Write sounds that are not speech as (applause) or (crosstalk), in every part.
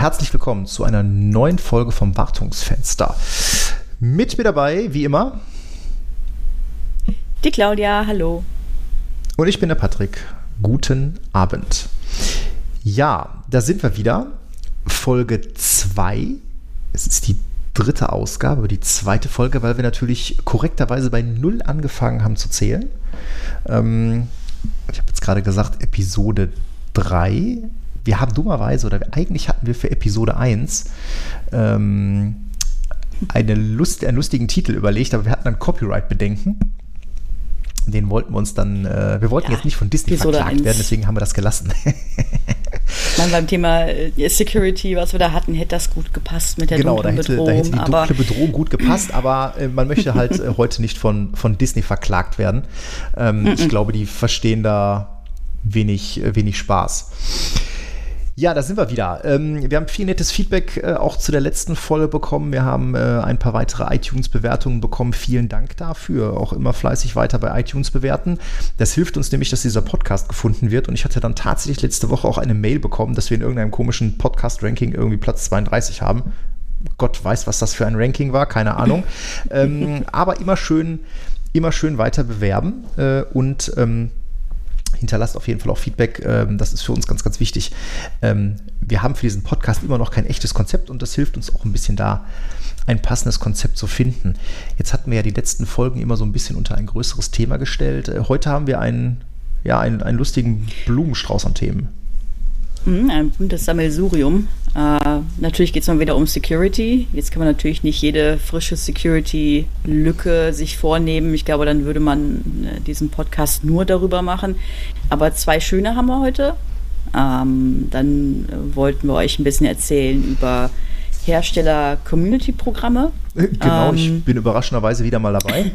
herzlich willkommen zu einer neuen Folge vom Wartungsfenster. Mit mir dabei, wie immer, die Claudia, hallo. Und ich bin der Patrick. Guten Abend. Ja, da sind wir wieder. Folge 2. Es ist die dritte Ausgabe, die zweite Folge, weil wir natürlich korrekterweise bei Null angefangen haben zu zählen. Ähm, ich habe jetzt gerade gesagt, Episode 3 wir haben dummerweise, oder eigentlich hatten wir für Episode 1 ähm, eine Lust, einen lustigen Titel überlegt, aber wir hatten dann Copyright-Bedenken. Den wollten wir uns dann, äh, wir wollten ja, jetzt nicht von Disney Episode verklagt 1. werden, deswegen haben wir das gelassen. Man, beim Thema äh, Security, was wir da hatten, hätte das gut gepasst mit der genau, dunklen da hätte, Bedrohung. Genau, da hätte die dunkle Bedrohung gut gepasst, aber äh, man möchte halt äh, heute nicht von, von Disney verklagt werden. Ähm, ich glaube, die verstehen da wenig, wenig Spaß. Ja, da sind wir wieder. Ähm, wir haben viel nettes Feedback äh, auch zu der letzten Folge bekommen. Wir haben äh, ein paar weitere iTunes-Bewertungen bekommen. Vielen Dank dafür. Auch immer fleißig weiter bei iTunes bewerten. Das hilft uns nämlich, dass dieser Podcast gefunden wird. Und ich hatte dann tatsächlich letzte Woche auch eine Mail bekommen, dass wir in irgendeinem komischen Podcast-Ranking irgendwie Platz 32 haben. Gott weiß, was das für ein Ranking war, keine Ahnung. (laughs) ähm, aber immer schön, immer schön weiter bewerben äh, und ähm, hinterlasst auf jeden Fall auch Feedback. Ähm, das ist für uns ganz, ganz wichtig. Ähm, wir haben für diesen Podcast immer noch kein echtes Konzept und das hilft uns auch ein bisschen da, ein passendes Konzept zu finden. Jetzt hatten wir ja die letzten Folgen immer so ein bisschen unter ein größeres Thema gestellt. Äh, heute haben wir einen, ja, einen, einen lustigen Blumenstrauß an Themen. Mhm, ein buntes Sammelsurium. Äh, natürlich geht es mal wieder um Security. Jetzt kann man natürlich nicht jede frische Security-Lücke sich vornehmen. Ich glaube, dann würde man äh, diesen Podcast nur darüber machen. Aber zwei schöne haben wir heute. Ähm, dann äh, wollten wir euch ein bisschen erzählen über Hersteller-Community-Programme. Genau, ähm, ich bin überraschenderweise wieder mal dabei.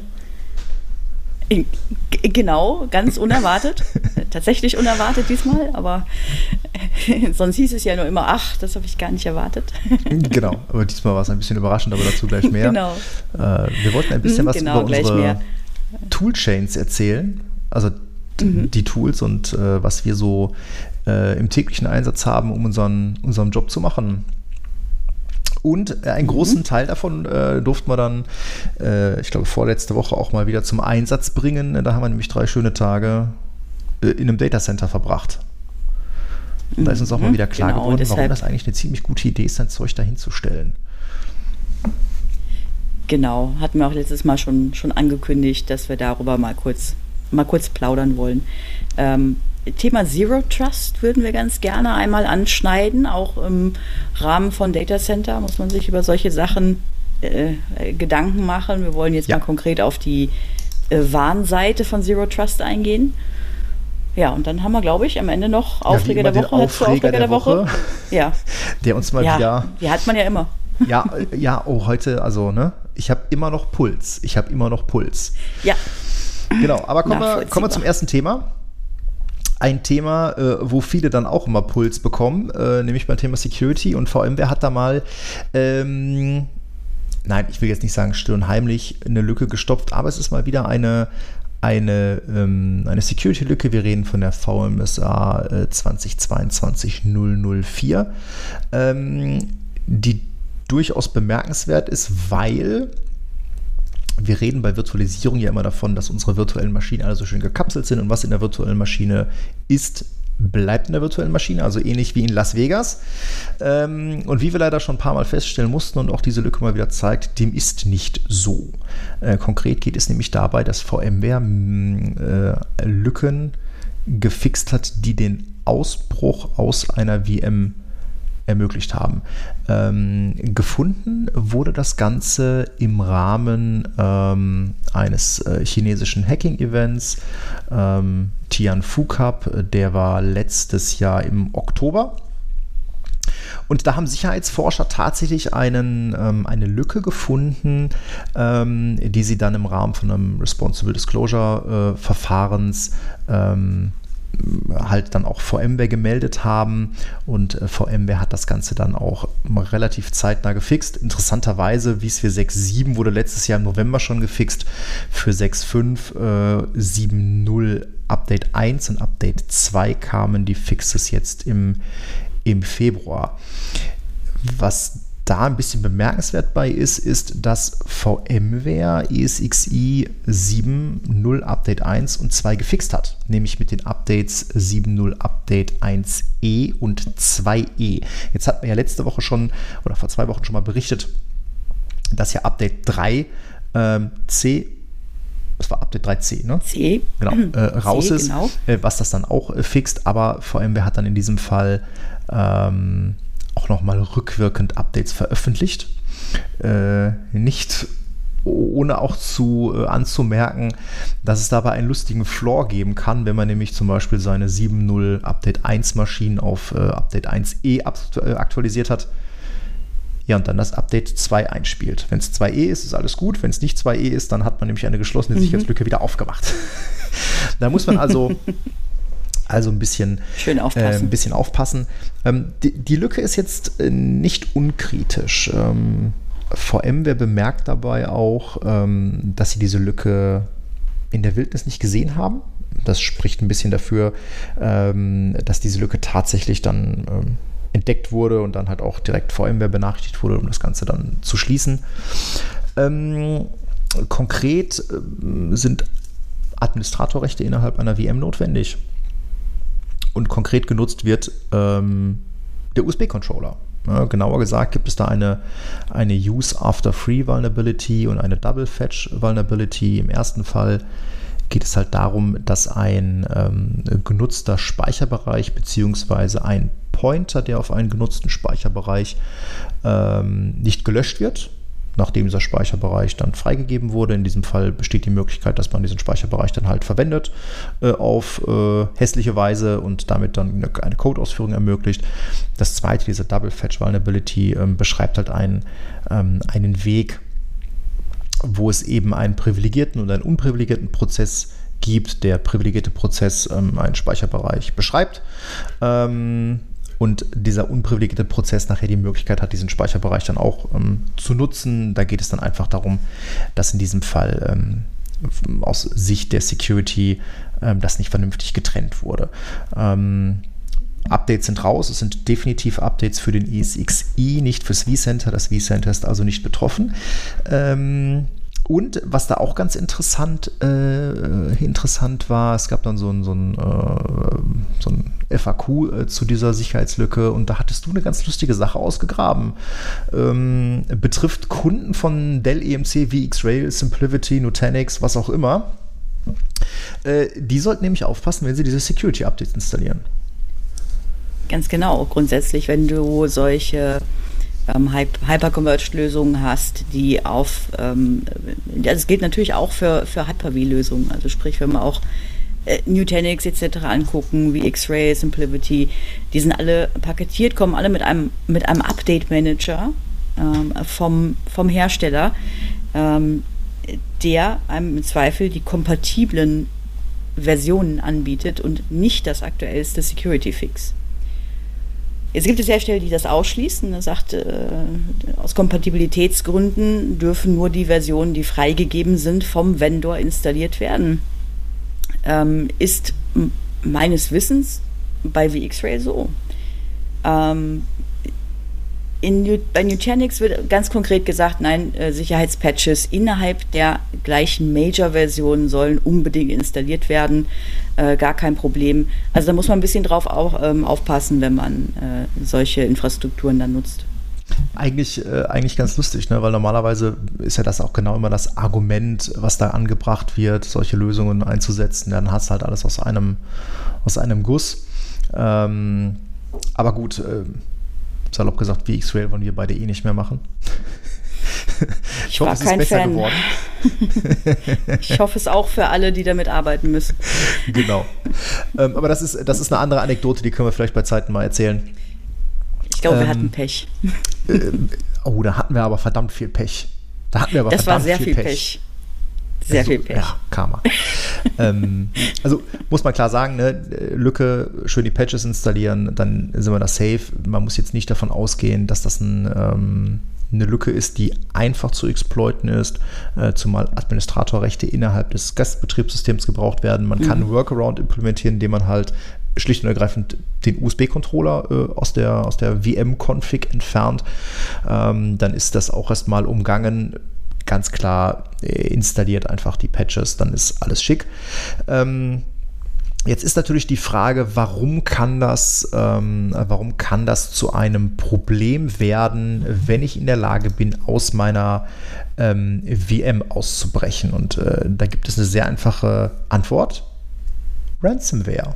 Genau, ganz unerwartet. (laughs) Tatsächlich unerwartet diesmal, aber (laughs) sonst hieß es ja nur immer, ach, das habe ich gar nicht erwartet. (laughs) genau, aber diesmal war es ein bisschen überraschend, aber dazu gleich mehr. Genau. Äh, wir wollten ein bisschen was genau, über unsere Toolchains erzählen, also mhm. die Tools und äh, was wir so äh, im täglichen Einsatz haben, um unseren, unseren Job zu machen. Und einen großen mhm. Teil davon äh, durften wir dann, äh, ich glaube, vorletzte Woche auch mal wieder zum Einsatz bringen. Da haben wir nämlich drei schöne Tage äh, in einem Datacenter verbracht. Und da ist uns auch mal mhm. wieder klar genau, geworden, warum das eigentlich eine ziemlich gute Idee ist, sein Zeug dahin zu stellen. Genau, hatten wir auch letztes Mal schon, schon angekündigt, dass wir darüber mal kurz, mal kurz plaudern wollen. Ähm, Thema Zero Trust würden wir ganz gerne einmal anschneiden. Auch im Rahmen von Data Center muss man sich über solche Sachen äh, Gedanken machen. Wir wollen jetzt ja. mal konkret auf die äh, Warnseite von Zero Trust eingehen. Ja, und dann haben wir, glaube ich, am Ende noch Aufreger ja, der Woche. Aufreger, Aufreger der, der Woche. Woche. Ja. (laughs) Der uns mal ja, wieder. Die hat man ja immer. (laughs) Ja, ja, oh, heute, also, ne? Ich habe immer noch Puls. Ich habe immer noch Puls. Ja. Genau, aber kommen wir, kommen wir zum ersten Thema ein Thema, äh, wo viele dann auch immer Puls bekommen, äh, nämlich beim Thema Security. Und VMware hat da mal, ähm, nein, ich will jetzt nicht sagen stirnheimlich, eine Lücke gestopft, aber es ist mal wieder eine, eine, ähm, eine Security-Lücke. Wir reden von der VMSA äh, 2022-004, ähm, die durchaus bemerkenswert ist, weil wir reden bei Virtualisierung ja immer davon, dass unsere virtuellen Maschinen alle so schön gekapselt sind und was in der virtuellen Maschine ist, bleibt in der virtuellen Maschine, also ähnlich wie in Las Vegas. Ähm, und wie wir leider schon ein paar Mal feststellen mussten und auch diese Lücke mal wieder zeigt, dem ist nicht so. Äh, konkret geht es nämlich dabei, dass VMware mm, äh, Lücken gefixt hat, die den Ausbruch aus einer VM ermöglicht haben. Ähm, gefunden wurde das Ganze im Rahmen ähm, eines äh, chinesischen Hacking-Events, ähm, Tianfu Cup, der war letztes Jahr im Oktober. Und da haben Sicherheitsforscher tatsächlich einen, ähm, eine Lücke gefunden, ähm, die sie dann im Rahmen von einem Responsible Disclosure äh, Verfahrens ähm, halt dann auch VMware gemeldet haben und äh, VMware hat das Ganze dann auch relativ zeitnah gefixt. Interessanterweise, wie es für 6.7 wurde letztes Jahr im November schon gefixt, für 6.5, äh, 7.0 Update 1 und Update 2 kamen die Fixes jetzt im, im Februar. was da ein bisschen bemerkenswert bei ist, ist, dass VMware ESXi 7.0 Update 1 und 2 gefixt hat, nämlich mit den Updates 7.0 Update 1e und 2e. Jetzt hatten wir ja letzte Woche schon oder vor zwei Wochen schon mal berichtet, dass ja Update 3 ähm, C das war Update 3c, ne? C. Genau, äh, raus C, ist, genau. äh, was das dann auch äh, fixt, aber VMware hat dann in diesem Fall ähm, auch nochmal rückwirkend Updates veröffentlicht. Äh, nicht ohne auch zu äh, anzumerken, dass es dabei einen lustigen Floor geben kann, wenn man nämlich zum Beispiel seine 7.0 Update 1 Maschinen auf äh, Update 1e äh, aktualisiert hat. Ja, und dann das Update 2 einspielt. Wenn es 2e ist, ist alles gut. Wenn es nicht 2e ist, dann hat man nämlich eine geschlossene mhm. Sicherheitslücke wieder aufgemacht. (laughs) da muss man also (laughs) Also ein bisschen, Schön aufpassen. Äh, ein bisschen aufpassen. Ähm, die, die, Lücke ist jetzt äh, nicht unkritisch. Ähm, VMware bemerkt dabei auch, ähm, dass sie diese Lücke in der Wildnis nicht gesehen haben. Das spricht ein bisschen dafür, ähm, dass diese Lücke tatsächlich dann ähm, entdeckt wurde und dann halt auch direkt VMware benachrichtigt wurde, um das Ganze dann zu schließen. Ähm, konkret sind Administratorrechte innerhalb einer VM notwendig und konkret genutzt wird ähm, der USB-Controller. Ja, genauer gesagt gibt es da eine, eine Use After Free Vulnerability und eine Double Fetch Vulnerability. Im ersten Fall geht es halt darum, dass ein ähm, genutzter Speicherbereich bzw. ein Pointer, der auf einen genutzten Speicherbereich ähm, nicht gelöscht wird, nachdem dieser Speicherbereich dann freigegeben wurde. In diesem Fall besteht die Möglichkeit, dass man diesen Speicherbereich dann halt verwendet äh, auf äh, hässliche Weise und damit dann eine, eine Codeausführung ermöglicht. Das zweite, diese Double Fetch Vulnerability, äh, beschreibt halt einen, ähm, einen Weg, wo es eben einen privilegierten und einen unprivilegierten Prozess gibt. Der privilegierte Prozess ähm, einen Speicherbereich beschreibt. Ähm, und dieser unprivilegierte Prozess nachher die Möglichkeit hat, diesen Speicherbereich dann auch ähm, zu nutzen. Da geht es dann einfach darum, dass in diesem Fall ähm, aus Sicht der Security ähm, das nicht vernünftig getrennt wurde. Ähm, Updates sind raus. Es sind definitiv Updates für den ESXi, nicht fürs vCenter. Das vCenter ist also nicht betroffen. Ähm, und was da auch ganz interessant, äh, interessant war, es gab dann so ein, so ein, äh, so ein FAQ äh, zu dieser Sicherheitslücke und da hattest du eine ganz lustige Sache ausgegraben. Ähm, betrifft Kunden von Dell EMC wie X-Rail, Simplivity, Nutanix, was auch immer. Äh, die sollten nämlich aufpassen, wenn sie diese Security-Updates installieren. Ganz genau. Grundsätzlich, wenn du solche ähm, Hyperconverged-Lösungen hast, die auf, ähm, das gilt natürlich auch für, für Hyper-V-Lösungen, also sprich, wenn man auch äh, Nutanix etc. angucken, wie X-Ray, Simplivity, die sind alle paketiert, kommen alle mit einem, mit einem Update-Manager ähm, vom, vom Hersteller, ähm, der einem im Zweifel die kompatiblen Versionen anbietet und nicht das aktuellste Security-Fix. Jetzt gibt es Hersteller, die das ausschließen. Er sagt, äh, aus Kompatibilitätsgründen dürfen nur die Versionen, die freigegeben sind, vom Vendor installiert werden. Ähm, ist meines Wissens bei VxRay so. Ähm, in, bei Nutanix wird ganz konkret gesagt, nein, äh, Sicherheitspatches innerhalb der gleichen Major-Version sollen unbedingt installiert werden. Äh, gar kein Problem. Also da muss man ein bisschen drauf auch, ähm, aufpassen, wenn man äh, solche Infrastrukturen dann nutzt. Eigentlich, äh, eigentlich ganz lustig, ne? weil normalerweise ist ja das auch genau immer das Argument, was da angebracht wird, solche Lösungen einzusetzen. Dann hast du halt alles aus einem, aus einem Guss. Ähm, aber gut, äh, salopp gesagt, wie X-Rail wollen wir beide eh nicht mehr machen. ich, ich hoffe, es ist besser Fan. geworden. ich hoffe es auch für alle, die damit arbeiten müssen. Genau. Ähm, aber das ist, das ist eine andere Anekdote, die können wir vielleicht bei Zeiten mal erzählen. Ich glaube, ähm, wir hatten Pech. Äh, oh, da hatten wir aber verdammt viel Pech. Da hatten wir aber das verdammt war sehr viel Pech. Pech. Sehr also, viel Pech. Ja, Karma. ähm, also muss man klar sagen, ne, Lücke, schön die Patches installieren, dann sind wir da safe. Man muss jetzt nicht davon ausgehen, dass das ein, ähm, eine Lücke ist, die einfach zu exploiten ist, äh, zumal Administratorrechte innerhalb des Gastbetriebssystems gebraucht werden. Man mhm. kann Workaround implementieren, indem man halt schlicht und ergreifend den USB-Controller äh, aus der, aus der VM-Config entfernt. Ähm, dann ist das auch erstmal umgangen. Ganz klar äh, installiert einfach die Patches, dann ist alles schick. Ähm, Jetzt ist natürlich die Frage, warum kann das, ähm, warum kann das zu einem Problem werden, wenn ich in der Lage bin, aus meiner ähm, VM auszubrechen? Und äh, da gibt es eine sehr einfache Antwort. Ransomware.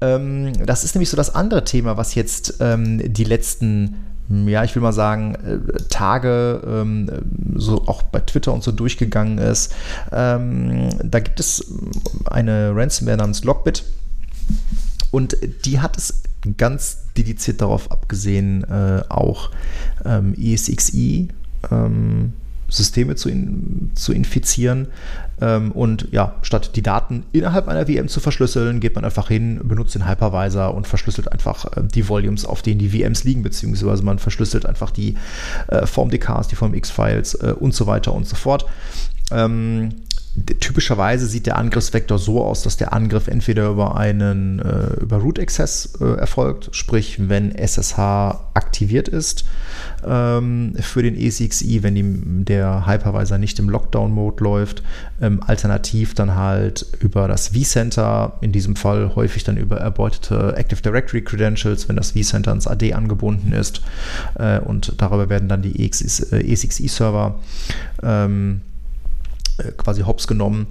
Ähm, das ist nämlich so das andere Thema, was jetzt ähm, die letzten ja, ich will mal sagen, äh, Tage ähm, so auch bei Twitter und so durchgegangen ist. Ähm, da gibt es eine Ransomware namens Lockbit und die hat es ganz dediziert darauf abgesehen, äh, auch ähm, ESXi Systeme zu, in, zu infizieren. Ähm, und ja, statt die Daten innerhalb einer VM zu verschlüsseln, geht man einfach hin, benutzt den Hypervisor und verschlüsselt einfach äh, die Volumes, auf denen die VMs liegen, beziehungsweise man verschlüsselt einfach die äh, VMDKs, die VMX-Files äh, und so weiter und so fort. Ähm, typischerweise sieht der Angriffsvektor so aus, dass der Angriff entweder über einen äh, über Root Access äh, erfolgt, sprich wenn SSH aktiviert ist ähm, für den ECXI, wenn die, der Hypervisor nicht im Lockdown-Mode läuft, ähm, alternativ dann halt über das vCenter, in diesem Fall häufig dann über erbeutete Active Directory Credentials, wenn das vCenter ans AD angebunden ist äh, und darüber werden dann die ECXI-Server äh, ähm, äh, quasi hops genommen.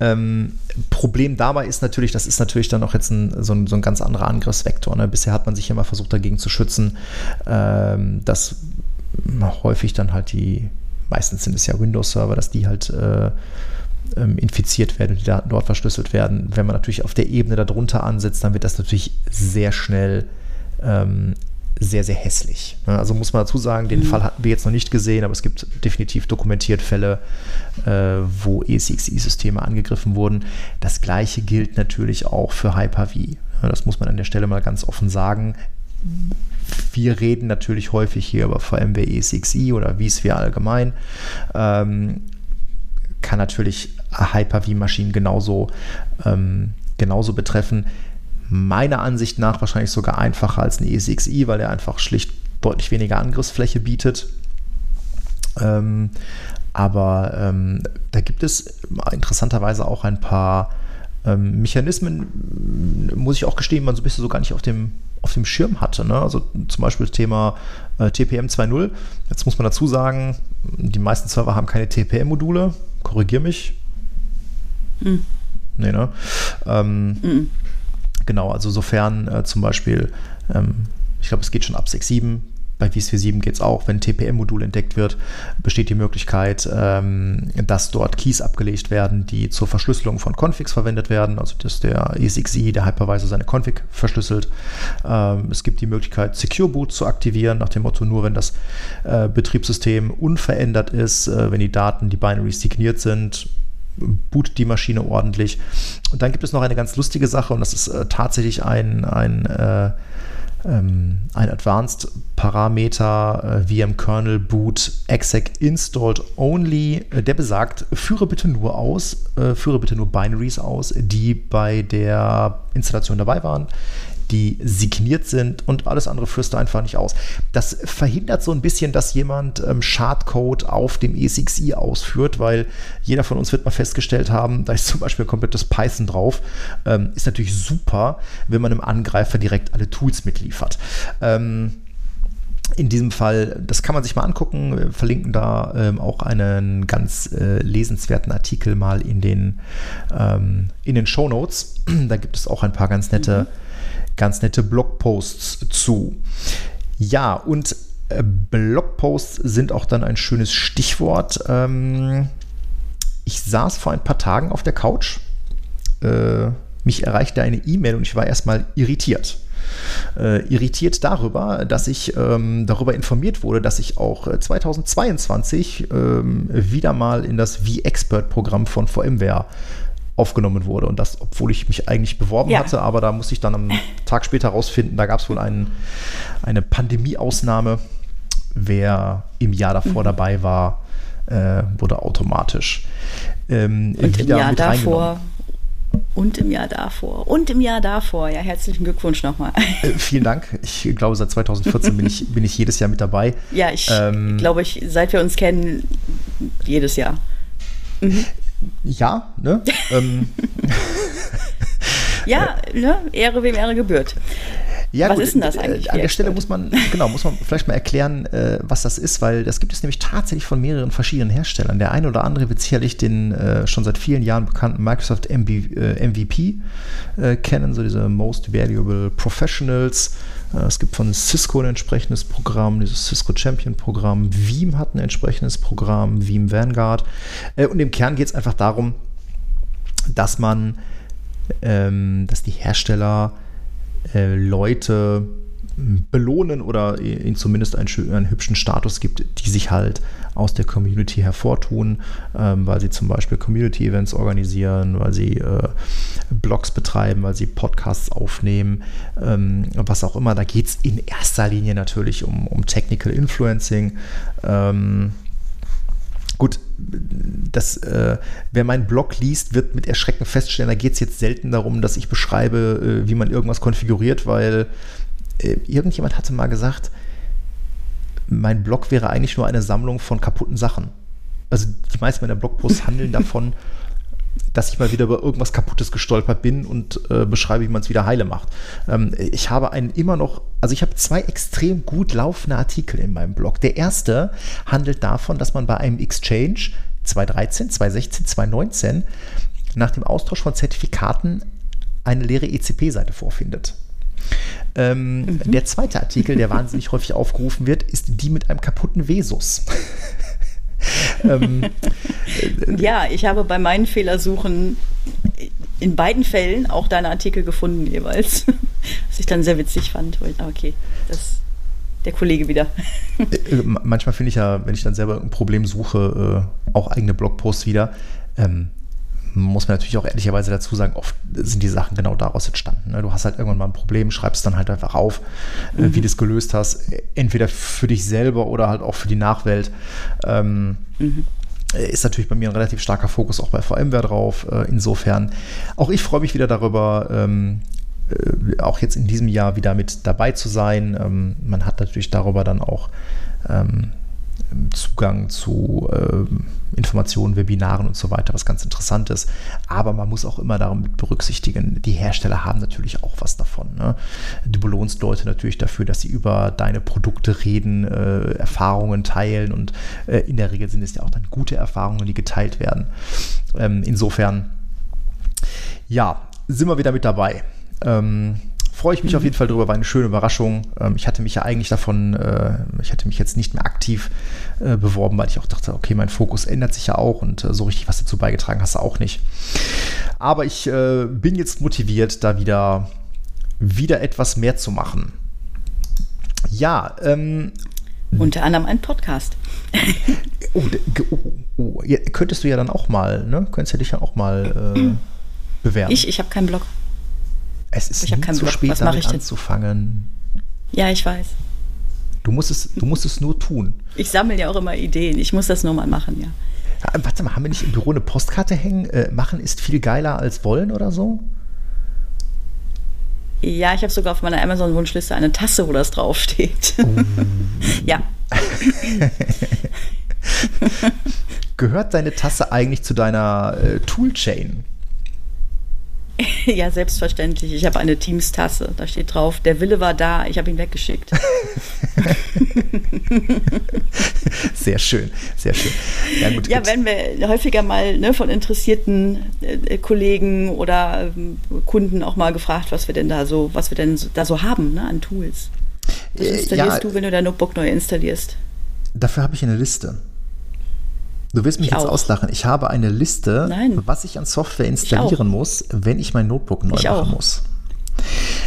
Ähm, Problem dabei ist natürlich, das ist natürlich dann auch jetzt ein, so, ein, so ein ganz anderer Angriffsvektor. Ne? Bisher hat man sich immer versucht, dagegen zu schützen, ähm, dass häufig dann halt die, meistens sind es ja Windows-Server, dass die halt äh, ähm, infiziert werden und die Daten dort verschlüsselt werden. Wenn man natürlich auf der Ebene darunter ansetzt, dann wird das natürlich sehr schnell ähm, sehr, sehr hässlich. Ne? Also muss man dazu sagen, den mhm. Fall hatten wir jetzt noch nicht gesehen, aber es gibt definitiv dokumentiert Fälle, äh, wo ECXI-Systeme angegriffen wurden. Das gleiche gilt natürlich auch für Hyper-V. Das muss man an der Stelle mal ganz offen sagen. Wir reden natürlich häufig hier über VMware ECXI oder vSphere allgemein. Ähm, kann natürlich Hyper-V-Maschinen genauso, ähm, genauso betreffen meiner Ansicht nach wahrscheinlich sogar einfacher als ein ESXi, weil er einfach schlicht deutlich weniger Angriffsfläche bietet. Ähm, aber ähm, da gibt es interessanterweise auch ein paar ähm, Mechanismen, muss ich auch gestehen, man so ein bisschen so gar nicht auf dem, auf dem Schirm hatte. Ne? Also zum Beispiel das Thema äh, TPM 2.0. Jetzt muss man dazu sagen, die meisten Server haben keine TPM-Module. Korrigier mich. Hm. Nee, ne? Ähm, hm. Genau, also sofern äh, zum Beispiel, ähm, ich glaube, es geht schon ab 6.7, bei vSphere 7 geht es auch, wenn TPM-Modul entdeckt wird, besteht die Möglichkeit, ähm, dass dort Keys abgelegt werden, die zur Verschlüsselung von Configs verwendet werden, also dass der ESXi, der Hypervisor, seine Config verschlüsselt. Ähm, es gibt die Möglichkeit, Secure Boot zu aktivieren, nach dem Motto, nur wenn das äh, Betriebssystem unverändert ist, äh, wenn die Daten, die Binaries signiert sind, bootet die Maschine ordentlich. Und dann gibt es noch eine ganz lustige Sache und das ist äh, tatsächlich ein, ein, äh, ähm, ein Advanced Parameter äh, VM Kernel Boot exec installed only, äh, der besagt, führe bitte nur aus, äh, führe bitte nur Binaries aus, die bei der Installation dabei waren die signiert sind und alles andere führst du einfach nicht aus. Das verhindert so ein bisschen, dass jemand ähm, Schadcode auf dem ESXi ausführt, weil jeder von uns wird mal festgestellt haben, da ist zum Beispiel ein komplettes Python drauf. Ähm, ist natürlich super, wenn man einem Angreifer direkt alle Tools mitliefert. Ähm, in diesem Fall, das kann man sich mal angucken. Wir verlinken da ähm, auch einen ganz äh, lesenswerten Artikel mal in den, ähm, in den Show Notes. da gibt es auch ein paar ganz nette mhm ganz nette Blogposts zu. Ja, und äh, Blogposts sind auch dann ein schönes Stichwort. Ähm, ich saß vor ein paar Tagen auf der Couch. Äh, mich erreichte eine E-Mail und ich war erstmal irritiert. Äh, irritiert darüber, dass ich ähm, darüber informiert wurde, dass ich auch 2022 äh, ähm, wieder mal in das V-Expert-Programm von VMware aufgenommen wurde. Und das, obwohl ich mich eigentlich beworben ja. hatte, aber da musste ich dann am (laughs) Tag später rausfinden, da gab es wohl einen, eine Pandemieausnahme. Wer im Jahr davor mhm. dabei war, äh, wurde automatisch ähm, Und im Jahr davor Und im Jahr davor. Und im Jahr davor. Ja, herzlichen Glückwunsch nochmal. Äh, vielen Dank. Ich glaube, seit 2014 bin ich, (laughs) bin ich jedes Jahr mit dabei. Ja, ich ähm, glaube, ich, seit wir uns kennen, jedes Jahr. Mhm. Ja, ne? (laughs) ähm. ja, ne? Ehre wem Ehre gebührt. Ja, was gut, ist denn das eigentlich? An der Stelle muss man, genau, muss man vielleicht mal erklären, äh, was das ist, weil das gibt es nämlich tatsächlich von mehreren verschiedenen Herstellern. Der eine oder andere wird sicherlich den äh, schon seit vielen Jahren bekannten Microsoft MB, äh, MVP äh, kennen, so diese Most Valuable Professionals. Äh, es gibt von Cisco ein entsprechendes Programm, dieses Cisco Champion Programm. Veeam hat ein entsprechendes Programm, Veeam Vanguard. Äh, und im Kern geht es einfach darum, dass man, ähm, dass die Hersteller äh, Leute belohnen oder ihnen zumindest einen, einen, hübschen Status gibt, die sich halt aus der Community hervortun, ähm, weil sie zum Beispiel Community-Events organisieren, weil sie äh, Blogs betreiben, weil sie Podcasts aufnehmen, ähm, was auch immer. Da geht es in erster Linie natürlich um, um Technical Influencing. Ähm, Gut, das, äh, wer meinen Blog liest, wird mit Erschrecken feststellen, da geht es jetzt selten darum, dass ich beschreibe, äh, wie man irgendwas konfiguriert, weil äh, irgendjemand hatte mal gesagt, mein Blog wäre eigentlich nur eine Sammlung von kaputten Sachen. Also die meisten meiner Blogposts (laughs) handeln davon, dass ich mal wieder über irgendwas Kaputtes gestolpert bin und äh, beschreibe, wie man es wieder heile macht. Ähm, ich habe einen immer noch, also ich habe zwei extrem gut laufende Artikel in meinem Blog. Der erste handelt davon, dass man bei einem Exchange 2013, 2016, 2019 nach dem Austausch von Zertifikaten eine leere ECP-Seite vorfindet. Ähm, mhm. Der zweite Artikel, der wahnsinnig häufig aufgerufen wird, ist die mit einem kaputten Vesus. (laughs) ähm, ja, ich habe bei meinen Fehlersuchen in beiden Fällen auch deine Artikel gefunden jeweils, (laughs) was ich dann sehr witzig fand. Ah, okay, das der Kollege wieder. Äh, manchmal finde ich ja, wenn ich dann selber ein Problem suche, äh, auch eigene Blogposts wieder. Ähm, muss man natürlich auch ehrlicherweise dazu sagen, oft sind die Sachen genau daraus entstanden. Ne? Du hast halt irgendwann mal ein Problem, schreibst dann halt einfach auf, äh, mhm. wie du es gelöst hast, entweder für dich selber oder halt auch für die Nachwelt. Ähm, mhm. Ist natürlich bei mir ein relativ starker Fokus auch bei VMware drauf. Äh, insofern, auch ich freue mich wieder darüber, ähm, äh, auch jetzt in diesem Jahr wieder mit dabei zu sein. Ähm, man hat natürlich darüber dann auch ähm, Zugang zu Informationen, Webinaren und so weiter, was ganz interessant ist. Aber man muss auch immer damit berücksichtigen, die Hersteller haben natürlich auch was davon. Ne? Du belohnst Leute natürlich dafür, dass sie über deine Produkte reden, äh, Erfahrungen teilen und äh, in der Regel sind es ja auch dann gute Erfahrungen, die geteilt werden. Ähm, insofern, ja, sind wir wieder mit dabei. Ähm, freue ich mich mhm. auf jeden Fall drüber, war eine schöne Überraschung. Ähm, ich hatte mich ja eigentlich davon, äh, ich hatte mich jetzt nicht mehr aktiv äh, beworben, weil ich auch dachte, okay, mein Fokus ändert sich ja auch und äh, so richtig was dazu beigetragen hast du auch nicht. Aber ich äh, bin jetzt motiviert, da wieder, wieder etwas mehr zu machen. Ja, ähm, unter anderem ein Podcast. (laughs) oh, oh, oh, ja, könntest du ja dann auch mal, ne? Könntest ja dich ja auch mal äh, (clears throat) bewerben. Ich, ich habe keinen Blog. Es ist ich nie zu Blog. spät, Was damit anzufangen. Ja, ich weiß. Du musst, es, du musst es nur tun. Ich sammle ja auch immer Ideen. Ich muss das nur mal machen, ja. ja warte mal, haben wir nicht im Büro eine Postkarte hängen? Äh, machen ist viel geiler als wollen oder so? Ja, ich habe sogar auf meiner Amazon-Wunschliste eine Tasse, wo das draufsteht. Oh. (laughs) ja. (laughs) Gehört deine Tasse eigentlich zu deiner äh, Toolchain? (laughs) Ja, selbstverständlich. Ich habe eine Teams-Tasse. Da steht drauf, der Wille war da, ich habe ihn weggeschickt. (laughs) sehr schön, sehr schön. Ja, gut, ja wenn wir häufiger mal ne, von interessierten äh, Kollegen oder ähm, Kunden auch mal gefragt, was wir denn da so, was wir denn so, da so haben ne, an Tools. Was äh, installierst ja, du, wenn du dein Notebook neu installierst? Dafür habe ich eine Liste. Du wirst mich ich jetzt auch. auslachen. Ich habe eine Liste, Nein. was ich an Software installieren muss, wenn ich mein Notebook neu ich machen auch. muss.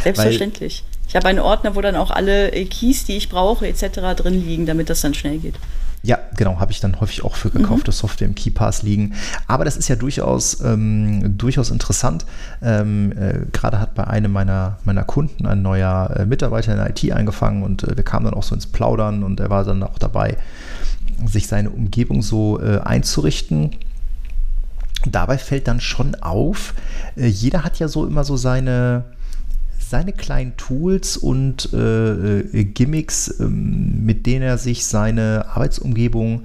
Selbstverständlich. Weil, ich habe einen Ordner, wo dann auch alle Keys, die ich brauche, etc. drin liegen, damit das dann schnell geht. Ja, genau, habe ich dann häufig auch für gekaufte mhm. Software im KeyPass liegen. Aber das ist ja durchaus, ähm, durchaus interessant. Ähm, äh, Gerade hat bei einem meiner, meiner Kunden ein neuer äh, Mitarbeiter in der IT eingefangen und äh, wir kamen dann auch so ins Plaudern und er war dann auch dabei, sich seine Umgebung so äh, einzurichten. dabei fällt dann schon auf, äh, jeder hat ja so immer so seine, seine kleinen Tools und äh, äh Gimmicks, ähm, mit denen er sich seine Arbeitsumgebung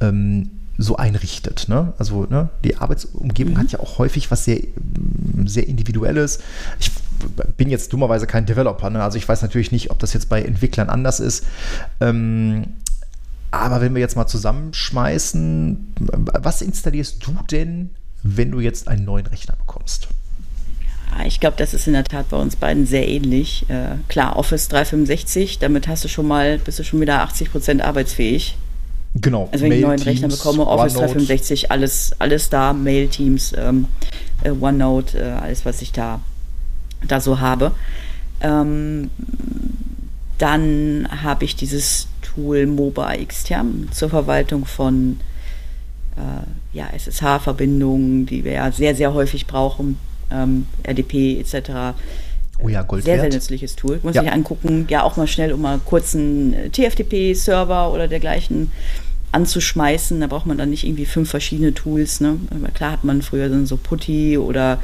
ähm, so einrichtet. Ne? Also ne, die Arbeitsumgebung mhm. hat ja auch häufig was sehr, sehr Individuelles. Ich bin jetzt dummerweise kein Developer, ne? also ich weiß natürlich nicht, ob das jetzt bei Entwicklern anders ist. Ähm, aber wenn wir jetzt mal zusammenschmeißen, was installierst du denn, wenn du jetzt einen neuen Rechner bekommst? Ich glaube, das ist in der Tat bei uns beiden sehr ähnlich. Äh, klar, Office 365, damit hast du schon mal, bist du schon wieder 80 Prozent arbeitsfähig. Genau. Also wenn Mail, ich einen neuen Teams, Rechner bekomme, Office OneNote. 365, alles, alles da, Mail, Teams, ähm, äh, OneNote, äh, alles, was ich da, da so habe. Ähm, dann habe ich dieses Tool MOBA extern zur Verwaltung von äh, ja, SSH-Verbindungen, die wir ja sehr, sehr häufig brauchen, ähm, RDP etc. Oh ja, Gold Sehr, sehr nützliches Tool. Muss ja. ich angucken. Ja, auch mal schnell, um mal kurz einen TFTP-Server oder dergleichen anzuschmeißen. Da braucht man dann nicht irgendwie fünf verschiedene Tools. Ne? Klar hat man früher dann so Putty oder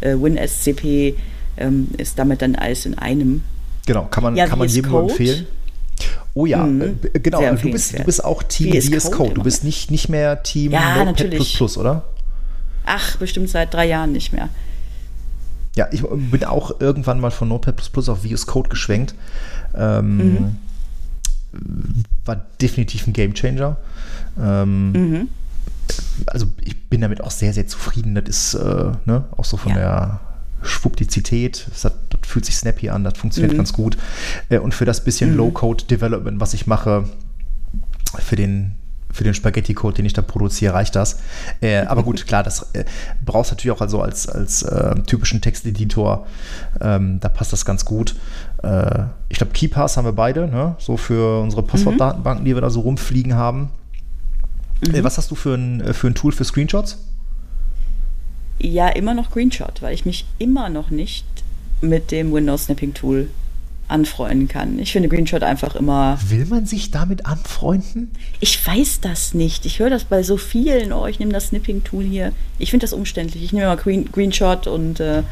äh, WinSCP, ähm, ist damit dann alles in einem. Genau, kann man, ja, kann man jedem empfehlen. Oh ja, mhm. äh, genau. Du bist, du bist auch Team VS, Code. Code. Du bist nicht, nicht mehr Team ja, Notepad++, oder? Ach, bestimmt seit drei Jahren nicht mehr. Ja, ich bin auch irgendwann mal von Notepad++ auf VS Code geschwenkt. Ähm, mhm. War definitiv ein Gamechanger. Ähm, mhm. Also ich bin damit auch sehr, sehr zufrieden. Das ist äh, ne, auch so von ja. der Schwuppdizität. Das, hat, das, fühlt sich snappy an, das funktioniert mhm. ganz gut. Äh, und für das bisschen mhm. Low-Code-Development, was ich mache, für den für den Spaghetti-Code, den ich da produziere, reicht das. Äh, aber gut, klar, das äh, brauchst du natürlich auch also als, als äh, typischen Texteditor. Ähm, da passt das ganz gut. Äh, ich glaube, KeyPass haben wir beide, ne? so für unsere mhm. Passwortdatenbanken, die wir da so rumfliegen haben. Äh, mhm. was hast du für ein, für ein Tool für Screenshots? Ja, immer noch Screenshot, weil ich mich immer noch nicht mit dem Windows Snapping Tool anfreunden kann. Ich finde Screenshot einfach immer. Will man sich damit anfreunden? Ich weiß das nicht. Ich höre das bei so vielen. Oh, ich nehme das Snipping-Tool hier. Ich finde das umständlich. Ich nehme mal Green, Screenshot und äh,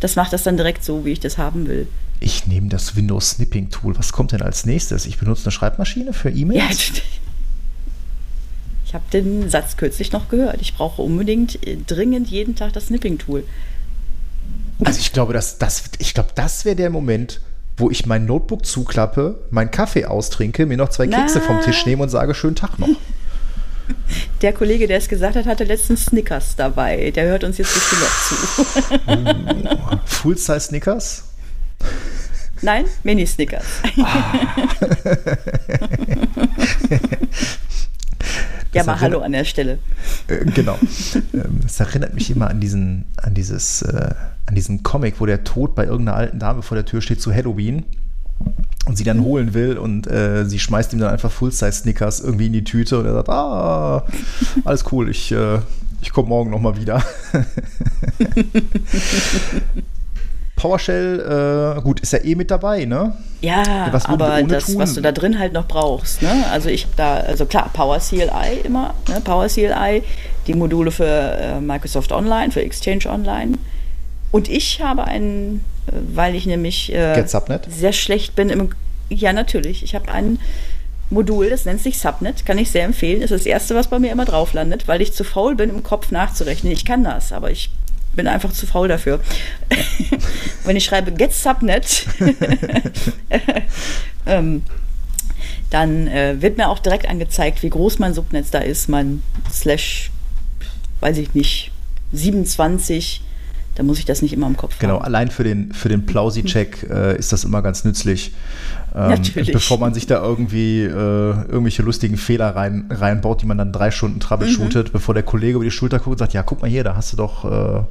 das macht das dann direkt so, wie ich das haben will. Ich nehme das Windows Snipping Tool. Was kommt denn als nächstes? Ich benutze eine Schreibmaschine für E-Mails. Ja, ich habe den Satz kürzlich noch gehört. Ich brauche unbedingt äh, dringend jeden Tag das Snipping-Tool. Also ich glaube, das, das, ich glaube, das wäre der Moment, wo ich mein Notebook zuklappe, meinen Kaffee austrinke, mir noch zwei Na. Kekse vom Tisch nehme und sage, schönen Tag noch. (laughs) Der Kollege, der es gesagt hat, hatte letztens Snickers dabei. Der hört uns jetzt bestimmt noch zu. (laughs) Full-Size Snickers? Nein, Mini-Snickers. Ah. (laughs) Ja, mal Hallo an der Stelle. Äh, genau. (laughs) Ähm, es erinnert mich immer an diesen, an dieses, äh, an diesen Comic, wo der Tod bei irgendeiner alten Dame vor der Tür steht zu Halloween und sie dann mhm. holen will und äh, sie schmeißt ihm dann einfach Full-Size-Snickers irgendwie in die Tüte und er sagt, ah, alles cool, ich, äh, ich komme morgen nochmal wieder. (laughs) (laughs) PowerShell, äh, gut, ist ja eh mit dabei, ne? Ja, was aber das, tun? was du da drin halt noch brauchst, ne? Also ich habe da, also klar, PowerCLI immer, ne? PowerCLI, die Module für äh, Microsoft Online, für Exchange Online. Und ich habe einen, äh, weil ich nämlich äh, sehr schlecht bin im, ja natürlich, ich habe ein Modul, das nennt sich Subnet, kann ich sehr empfehlen. Ist das erste, was bei mir immer drauf landet, weil ich zu faul bin, im Kopf nachzurechnen. Ich kann das, aber ich bin einfach zu faul dafür. (laughs) Wenn ich schreibe get subnet, (laughs) ähm, dann äh, wird mir auch direkt angezeigt, wie groß mein Subnetz da ist, mein Slash, weiß ich nicht, 27. Da muss ich das nicht immer im Kopf genau, haben. Genau, allein für den, für den Plausi-Check äh, ist das immer ganz nützlich. Ähm, bevor man sich da irgendwie äh, irgendwelche lustigen Fehler rein, reinbaut, die man dann drei Stunden troubleshootet, mhm. bevor der Kollege über die Schulter guckt und sagt, ja, guck mal hier, da hast du doch äh,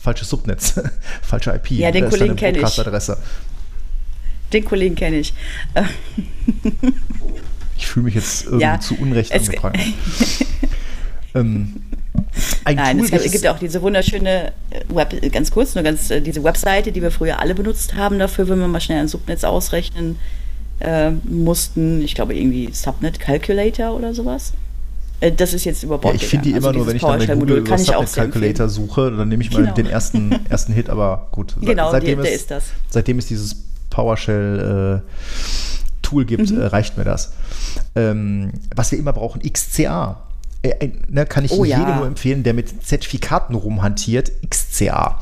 falsches Subnetz, (laughs) falsche IP. Ja, den Kollegen kenne ich. Den Kollegen kenne ich. ich fühle mich jetzt irgendwie ja, zu Unrecht angeprangert. (laughs) ähm, Nein, Tool, es gibt ja auch diese wunderschöne äh, Web, ganz kurz, nur ganz äh, diese Webseite, die wir früher alle benutzt haben dafür, wenn wir mal schnell ein Subnetz ausrechnen äh, mussten. Ich glaube irgendwie Subnet Calculator oder sowas. Äh, das ist jetzt über Bord ja, Ich finde die also immer nur, wenn ich dann bei Google über Subnet Calculator suche, dann nehme ich mal genau. den ersten, (laughs) ersten Hit, aber gut. Genau, seitdem die, der ist das. Seitdem es dieses PowerShell äh, Tool gibt, mhm. reicht mir das. Ähm, was wir immer brauchen, XCA. Äh, ne, kann ich oh, jedem ja. nur empfehlen, der mit Zertifikaten rumhantiert, XCA.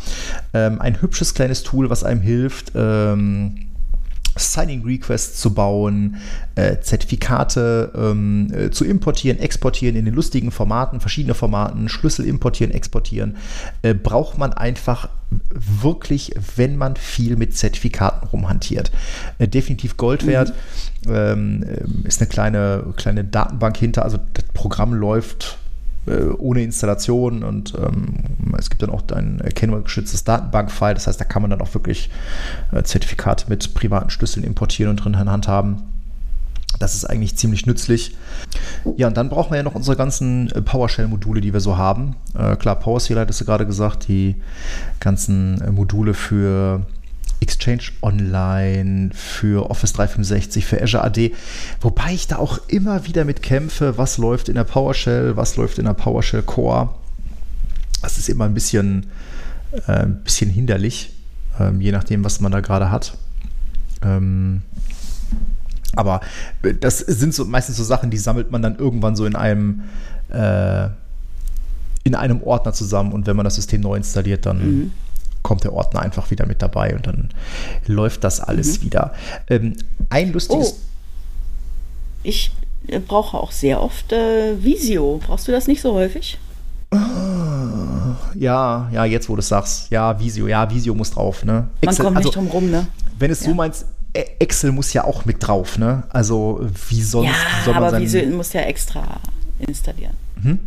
Ähm, ein hübsches kleines Tool, was einem hilft, ähm, Signing Requests zu bauen, äh, Zertifikate ähm, äh, zu importieren, exportieren in den lustigen Formaten, verschiedene Formaten, Schlüssel importieren, exportieren, äh, braucht man einfach wirklich, wenn man viel mit Zertifikaten rumhantiert. Äh, definitiv Gold wert. Mhm. Ähm, äh, ist eine kleine, kleine Datenbank hinter, also das Programm läuft äh, ohne Installation und ähm, es gibt dann auch ein kennungsgeschütztes Datenbankfile. Das heißt, da kann man dann auch wirklich äh, Zertifikate mit privaten Schlüsseln importieren und drin in Hand haben. Das ist eigentlich ziemlich nützlich. Ja, und dann brauchen wir ja noch unsere ganzen äh, PowerShell-Module, die wir so haben. Äh, klar, PowerShell hattest du gerade gesagt, die ganzen äh, Module für Exchange Online, für Office 365, für Azure AD, wobei ich da auch immer wieder mit kämpfe, was läuft in der PowerShell, was läuft in der PowerShell Core. Das ist immer ein bisschen, äh, ein bisschen hinderlich, ähm, je nachdem, was man da gerade hat. Ähm, aber das sind so meistens so Sachen, die sammelt man dann irgendwann so in einem äh, in einem Ordner zusammen und wenn man das System neu installiert, dann mhm kommt der Ordner einfach wieder mit dabei und dann läuft das alles mhm. wieder. Ähm, ein lustiges. Oh. Ich äh, brauche auch sehr oft äh, Visio. Brauchst du das nicht so häufig? Ja, ja, jetzt wo du es sagst. Ja, Visio, ja, Visio muss drauf, ne? Excel, Man kommt nicht also, drum rum, ne? Wenn es ja. so meinst, e- Excel muss ja auch mit drauf, ne? Also wie sonst ja, soll man aber Visio muss ja extra installieren. Mhm.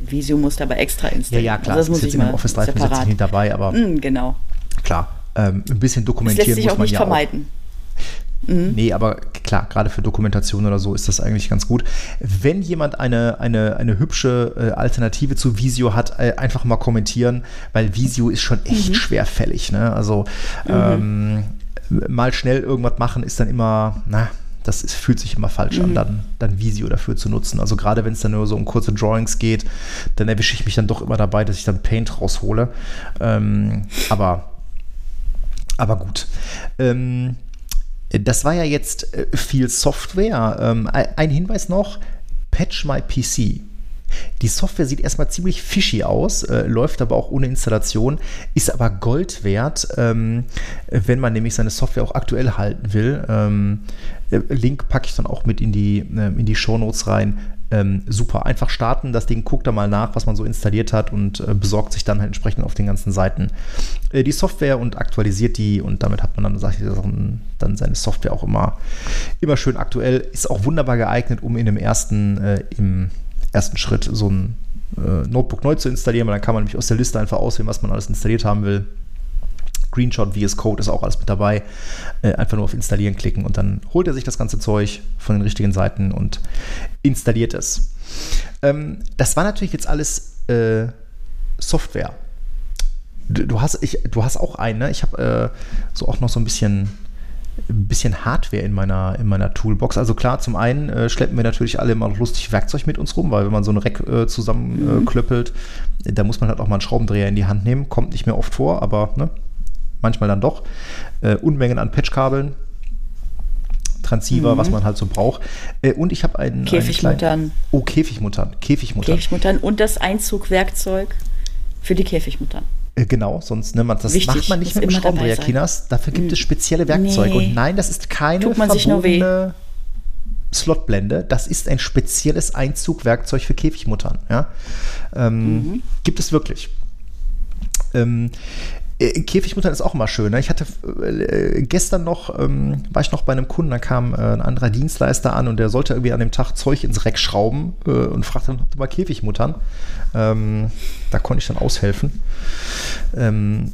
Visio musste aber extra installieren. Ja, ja, klar. Also das, ist jetzt in Office 365 nicht dabei, aber mm, genau. klar, ähm, ein bisschen dokumentieren das lässt sich auch nicht ja vermeiden. Auch. Mhm. Nee, aber klar, gerade für Dokumentation oder so ist das eigentlich ganz gut. Wenn jemand eine, eine, eine hübsche äh, Alternative zu Visio hat, äh, einfach mal kommentieren, weil Visio ist schon echt mhm. schwerfällig. Ne? Also mhm. ähm, mal schnell irgendwas machen ist dann immer, na, das ist, fühlt sich immer falsch mhm. an, dann, dann Visio dafür zu nutzen. Also gerade wenn es dann nur so um kurze Drawings geht, dann erwische ich mich dann doch immer dabei, dass ich dann Paint raushole. Ähm, aber, aber gut. Ähm, das war ja jetzt äh, viel Software. Ähm, ein Hinweis noch: Patch My PC. Die Software sieht erstmal ziemlich fishy aus, äh, läuft aber auch ohne Installation, ist aber Gold wert, ähm, wenn man nämlich seine Software auch aktuell halten will. Ähm, äh, Link packe ich dann auch mit in die, äh, in die Shownotes rein. Ähm, super, einfach starten, das Ding guckt da mal nach, was man so installiert hat und äh, besorgt sich dann halt entsprechend auf den ganzen Seiten äh, die Software und aktualisiert die und damit hat man dann, sag ich, dann seine Software auch immer, immer schön aktuell. Ist auch wunderbar geeignet, um in dem ersten, äh, im ersten Schritt so ein äh, Notebook neu zu installieren, weil dann kann man nämlich aus der Liste einfach auswählen, was man alles installiert haben will. Screenshot, VS Code ist auch alles mit dabei. Äh, einfach nur auf Installieren klicken und dann holt er sich das ganze Zeug von den richtigen Seiten und installiert es. Ähm, das war natürlich jetzt alles äh, Software. Du, du, hast, ich, du hast auch einen, ne? Ich habe äh, so auch noch so ein bisschen bisschen Hardware in meiner, in meiner Toolbox. Also klar, zum einen äh, schleppen wir natürlich alle immer noch lustig Werkzeug mit uns rum, weil wenn man so ein Rack äh, zusammenklöppelt, mhm. da muss man halt auch mal einen Schraubendreher in die Hand nehmen. Kommt nicht mehr oft vor, aber ne, manchmal dann doch. Äh, Unmengen an Patchkabeln, Transceiver, mhm. was man halt so braucht. Äh, und ich habe einen. Käfigmuttern. Einen oh, Käfigmuttern. Käfigmuttern. Käfigmuttern und das Einzugwerkzeug für die Käfigmuttern. Äh, genau, sonst ne, man, das Wichtig, macht man nicht mit dem Schraubendreher, Kinas. Dafür gibt es mhm. spezielle Werkzeuge. Nee. Und nein, das ist keine Tut man verbundene Slotblende. Das ist ein spezielles Einzugwerkzeug für Käfigmuttern. Ja? Ähm, mhm. Gibt es wirklich. Ähm, äh, Käfigmuttern ist auch immer schön. Ne? Ich hatte äh, gestern noch, ähm, war ich noch bei einem Kunden, da kam äh, ein anderer Dienstleister an und der sollte irgendwie an dem Tag Zeug ins Reck schrauben äh, und fragte dann, habt ihr mal Käfigmuttern? Ähm, da konnte ich dann aushelfen. Ähm,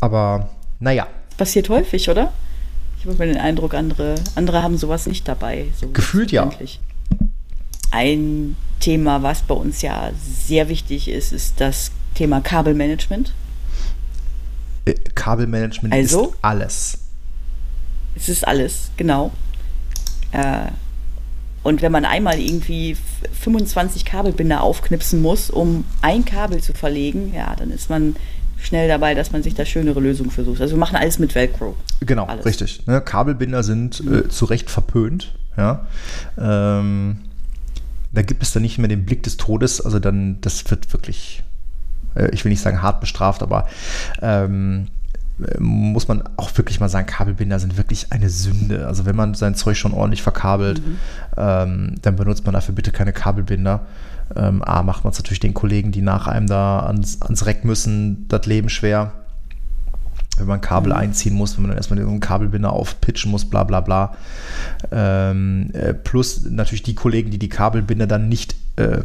aber naja. Passiert häufig, oder? Ich habe den Eindruck, andere, andere haben sowas nicht dabei. So Gefühlt ja. Ein Thema, was bei uns ja sehr wichtig ist, ist das Thema Kabelmanagement. Äh, Kabelmanagement also, ist alles. Es ist alles, genau. Äh, Und wenn man einmal irgendwie 25 Kabelbinder aufknipsen muss, um ein Kabel zu verlegen, ja, dann ist man schnell dabei, dass man sich da schönere Lösungen versucht. Also wir machen alles mit Velcro. Genau, alles. richtig. Ne, Kabelbinder sind mhm. äh, zu Recht verpönt. Ja. Ähm, da gibt es dann nicht mehr den Blick des Todes. Also dann, das wird wirklich, ich will nicht sagen hart bestraft, aber ähm, muss man auch wirklich mal sagen, Kabelbinder sind wirklich eine Sünde. Also wenn man sein Zeug schon ordentlich verkabelt, mhm. ähm, dann benutzt man dafür bitte keine Kabelbinder. Ähm, A, macht man es natürlich den Kollegen, die nach einem da ans, ans Reck müssen, das Leben schwer. Wenn man Kabel mhm. einziehen muss, wenn man dann erstmal den Kabelbinder aufpitchen muss, bla bla bla. Ähm, äh, plus natürlich die Kollegen, die die Kabelbinder dann nicht äh,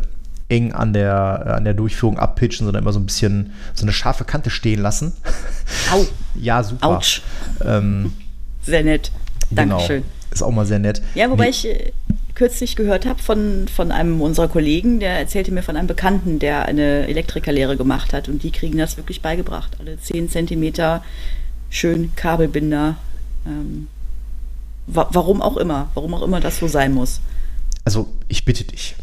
eng an der, äh, an der Durchführung abpitchen, sondern immer so ein bisschen so eine scharfe Kante stehen lassen. Au. (laughs) ja, super. Autsch. Ähm, sehr nett. Dankeschön. Genau. Ist auch mal sehr nett. Ja, wobei nee. ich äh, kürzlich gehört habe von, von einem unserer Kollegen, der erzählte mir von einem Bekannten, der eine Elektrikerlehre gemacht hat und die kriegen das wirklich beigebracht. Alle 10 Zentimeter schön Kabelbinder. Ähm, wa warum auch immer, warum auch immer das so sein muss. Also ich bitte dich,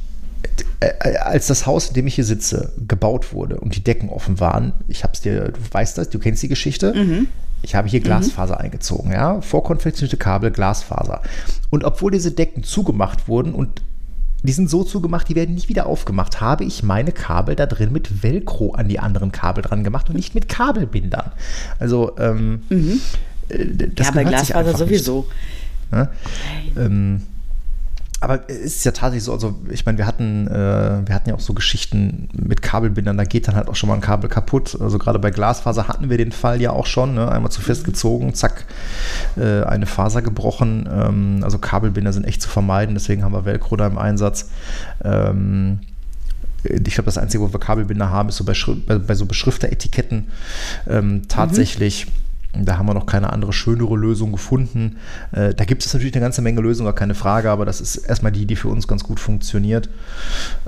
als das Haus, in dem ich hier sitze, gebaut wurde und die Decken offen waren, ich habe es dir, du weißt das, du kennst die Geschichte. Mhm. Ich habe hier Glasfaser mhm. eingezogen, ja, vorkonfektionierte Kabel, Glasfaser. Und obwohl diese Decken zugemacht wurden und die sind so zugemacht, die werden nicht wieder aufgemacht, habe ich meine Kabel da drin mit Velcro an die anderen Kabel dran gemacht und nicht mit Kabelbindern. Also, ähm, mhm. Äh, das ja, bei Glasfaser sowieso. Nicht, ne? ähm, aber es ist ja tatsächlich so, also ich meine, wir hatten, äh, wir hatten ja auch so Geschichten mit Kabelbindern, da geht dann halt auch schon mal ein Kabel kaputt. Also gerade bei Glasfaser hatten wir den Fall ja auch schon, ne? einmal zu fest gezogen, zack, äh, eine Faser gebrochen. Ähm, also Kabelbinder sind echt zu vermeiden, deswegen haben wir Velcro da im Einsatz. Ähm, ich glaube, das Einzige, wo wir Kabelbinder haben, ist so bei, bei, bei so Beschrifteretiketten ähm, tatsächlich. Mhm da haben wir noch keine andere, schönere Lösung gefunden. Äh, da gibt es natürlich eine ganze Menge Lösungen, gar keine Frage, aber das ist erstmal die, die für uns ganz gut funktioniert.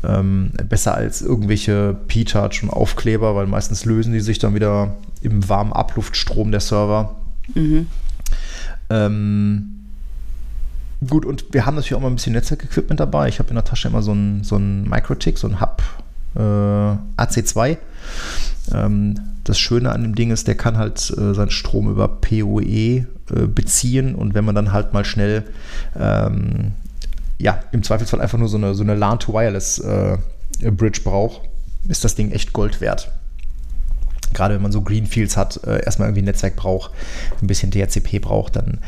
Ähm, besser als irgendwelche P-Touch und Aufkleber, weil meistens lösen die sich dann wieder im warmen Abluftstrom der Server. Mhm. Ähm, gut, und wir haben natürlich auch mal ein bisschen Netzwerkequipment dabei. Ich habe in der Tasche immer so ein, so ein Microtik, so ein Hub äh, AC2. Ähm, das Schöne an dem Ding ist, der kann halt äh, seinen Strom über PoE äh, beziehen und wenn man dann halt mal schnell ähm, ja, im Zweifelsfall einfach nur so eine, so eine LAN-to-Wireless-Bridge äh, braucht, ist das Ding echt Gold wert. Gerade wenn man so Greenfields hat, äh, erstmal irgendwie ein Netzwerk braucht, ein bisschen DHCP braucht, dann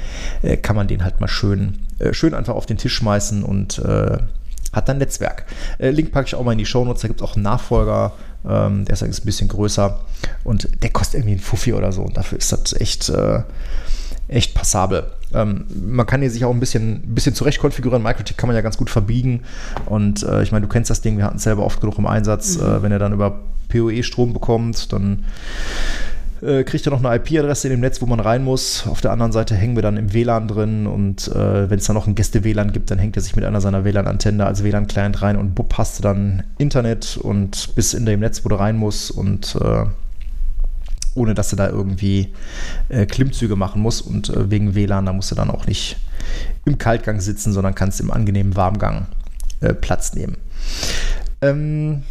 äh, kann man den halt mal schön, äh, schön einfach auf den Tisch schmeißen und hat dann Netzwerk. Link packe ich auch mal in die Show Notes, da gibt es auch einen Nachfolger ähm, der ist ein bisschen größer und der kostet irgendwie ein Fuffi oder so. Und dafür ist das echt, äh, echt passabel. Ähm, man kann hier sich auch ein bisschen, ein bisschen zurecht konfigurieren. Microtik kann man ja ganz gut verbiegen. Und äh, ich meine, du kennst das Ding, wir hatten es selber oft genug im Einsatz. Mhm. Äh, wenn er dann über PoE Strom bekommt, dann äh, kriegt er noch eine IP-Adresse in dem Netz, wo man rein muss. Auf der anderen Seite hängen wir dann im WLAN drin und äh, wenn es dann noch ein Gäste-WLAN gibt, dann hängt er sich mit einer seiner WLAN-Antenne als WLAN-Client rein und bupp, hast du dann Internet und bis in dem Netz, wo du rein musst und äh, ohne dass du da irgendwie äh, Klimmzüge machen musst und äh, wegen WLAN, da musst du dann auch nicht im Kaltgang sitzen, sondern kannst im angenehmen Warmgang äh, Platz nehmen. Ähm,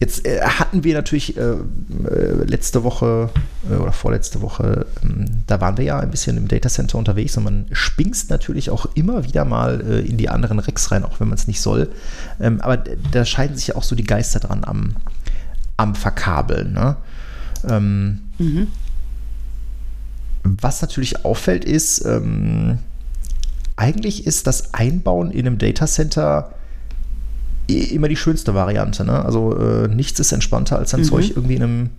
Jetzt äh, hatten wir natürlich äh, äh, letzte Woche äh, oder vorletzte Woche, ähm, da waren wir ja ein bisschen im Datacenter unterwegs und man spingst natürlich auch immer wieder mal äh, in die anderen Racks rein, auch wenn man es nicht soll. Ähm, aber da scheiden sich ja auch so die Geister dran am, am Verkabeln. Ne? Ähm, mhm. Was natürlich auffällt, ist, ähm, eigentlich ist das Einbauen in einem Datacenter immer die schönste Variante. Ne? Also äh, nichts ist entspannter, als sein mhm. Zeug irgendwie in einem,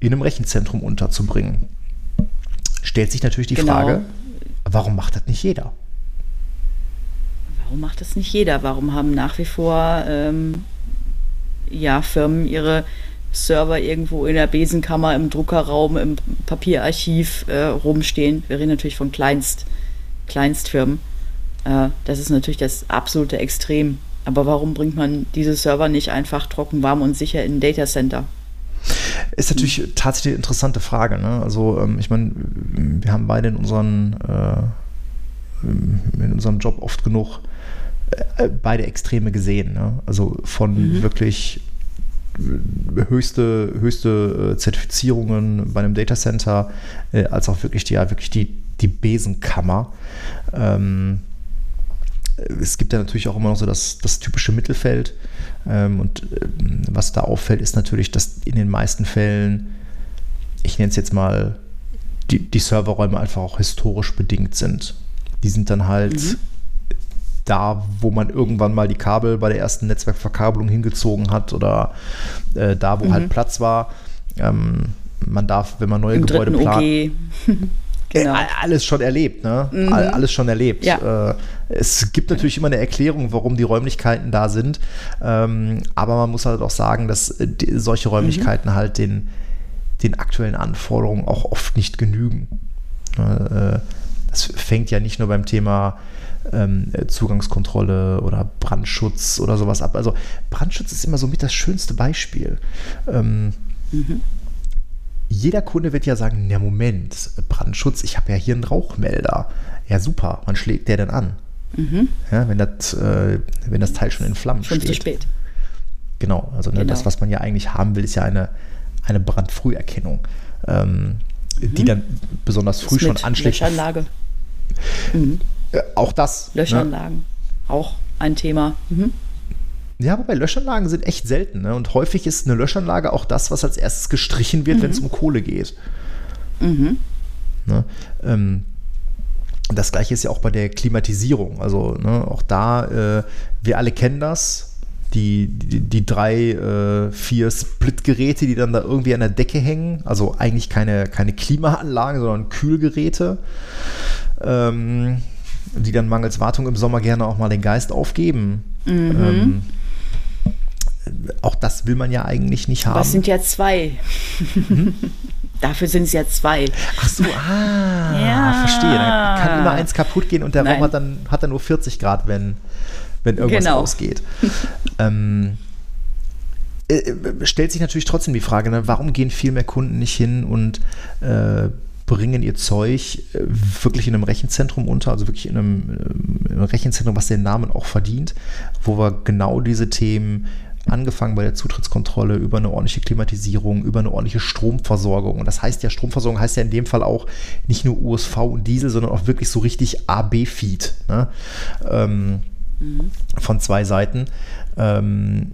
in einem Rechenzentrum unterzubringen. Stellt sich natürlich die genau. Frage, warum macht das nicht jeder? Warum macht das nicht jeder? Warum haben nach wie vor ähm, ja, Firmen ihre Server irgendwo in der Besenkammer, im Druckerraum, im Papierarchiv äh, rumstehen? Wir reden natürlich von Kleinst, Kleinstfirmen. Äh, das ist natürlich das absolute Extrem aber warum bringt man diese Server nicht einfach trocken, warm und sicher in ein Datacenter? Ist natürlich tatsächlich eine interessante Frage. Ne? Also, ähm, ich meine, wir haben beide in, unseren, äh, in unserem Job oft genug äh, beide Extreme gesehen. Ne? Also von mhm. wirklich höchste, höchste äh, Zertifizierungen bei einem Datacenter, äh, als auch wirklich die, ja, wirklich die, die Besenkammer. Ähm, es gibt ja natürlich auch immer noch so das, das typische Mittelfeld. Ähm, und äh, was da auffällt, ist natürlich, dass in den meisten Fällen, ich nenne es jetzt mal, die, die Serverräume einfach auch historisch bedingt sind. Die sind dann halt mhm. da, wo man irgendwann mal die Kabel bei der ersten Netzwerkverkabelung hingezogen hat oder äh, da, wo halt mhm. halt Platz war. Ähm, man darf, wenn man neue Im Gebäude plant. (laughs) Genau. Äh, alles schon erlebt, ne? Mhm. Alles schon erlebt. Ja. Äh, es gibt natürlich immer eine Erklärung, warum die Räumlichkeiten da sind. Ähm, aber man muss halt auch sagen, dass äh, solche Räumlichkeiten mhm. halt den, den aktuellen Anforderungen auch oft nicht genügen. das fängt ja nicht nur beim Thema ähm, Zugangskontrolle oder Brandschutz oder sowas ab. Also Brandschutz ist immer so mit das schönste Beispiel. Ähm, mhm jeder Kunde wird ja sagen, ja Moment, Brandschutz, ich habe ja hier einen Rauchmelder. Ja super, wann schlägt der denn an? Mhm. Ja, wenn, das, äh, wenn das Teil schon in Flammen schon steht. Schon zu spät. Genau, also ne, genau. das, was man ja eigentlich haben will, ist ja eine, eine Brandfrüherkennung, ähm, mhm. die dann besonders früh schon anschlägt. Löschanlage. Mhm. Äh, auch das. Ne? Löschanlagen, ne? auch ein Thema. Mhm. Ja, aber bei Löschanlagen sind echt selten. Ne? Und häufig ist eine Löschanlage auch das, was als erstes gestrichen wird, mhm. wenn es um Kohle geht. Mhm. Ne? Ähm, das gleiche ist ja auch bei der Klimatisierung. Also ne, auch da, äh, wir alle kennen das. Die, die, die drei, äh, vier Split-Geräte, die dann da irgendwie an der Decke hängen. Also eigentlich keine, keine Klimaanlagen, sondern Kühlgeräte. Ähm, die dann mangels Wartung im Sommer gerne auch mal den Geist aufgeben. Mhm. Ähm, auch das will man ja eigentlich nicht haben. Aber es sind ja zwei. Mhm. (laughs) Dafür sind es ja zwei. Ach so, ah, ja. verstehe. Dann kann immer eins kaputt gehen und der Nein. Raum hat dann, hat dann nur 40 Grad, wenn, wenn irgendwas genau. ausgeht. ähm, äh, äh, stellt sich natürlich trotzdem die Frage, ne, warum gehen viel mehr Kunden nicht hin und äh, bringen ihr Zeug äh, wirklich in einem Rechenzentrum unter, also wirklich in einem, in einem Rechenzentrum, was den Namen auch verdient, wo wir genau diese Themen angefangen bei der Zutrittskontrolle über eine ordentliche Klimatisierung, über eine ordentliche Stromversorgung. Und das heißt ja, Stromversorgung heißt ja in dem Fall auch nicht nur USV und Diesel, sondern auch wirklich so richtig AB-Feed ne? ähm, mhm. von zwei Seiten. Ähm,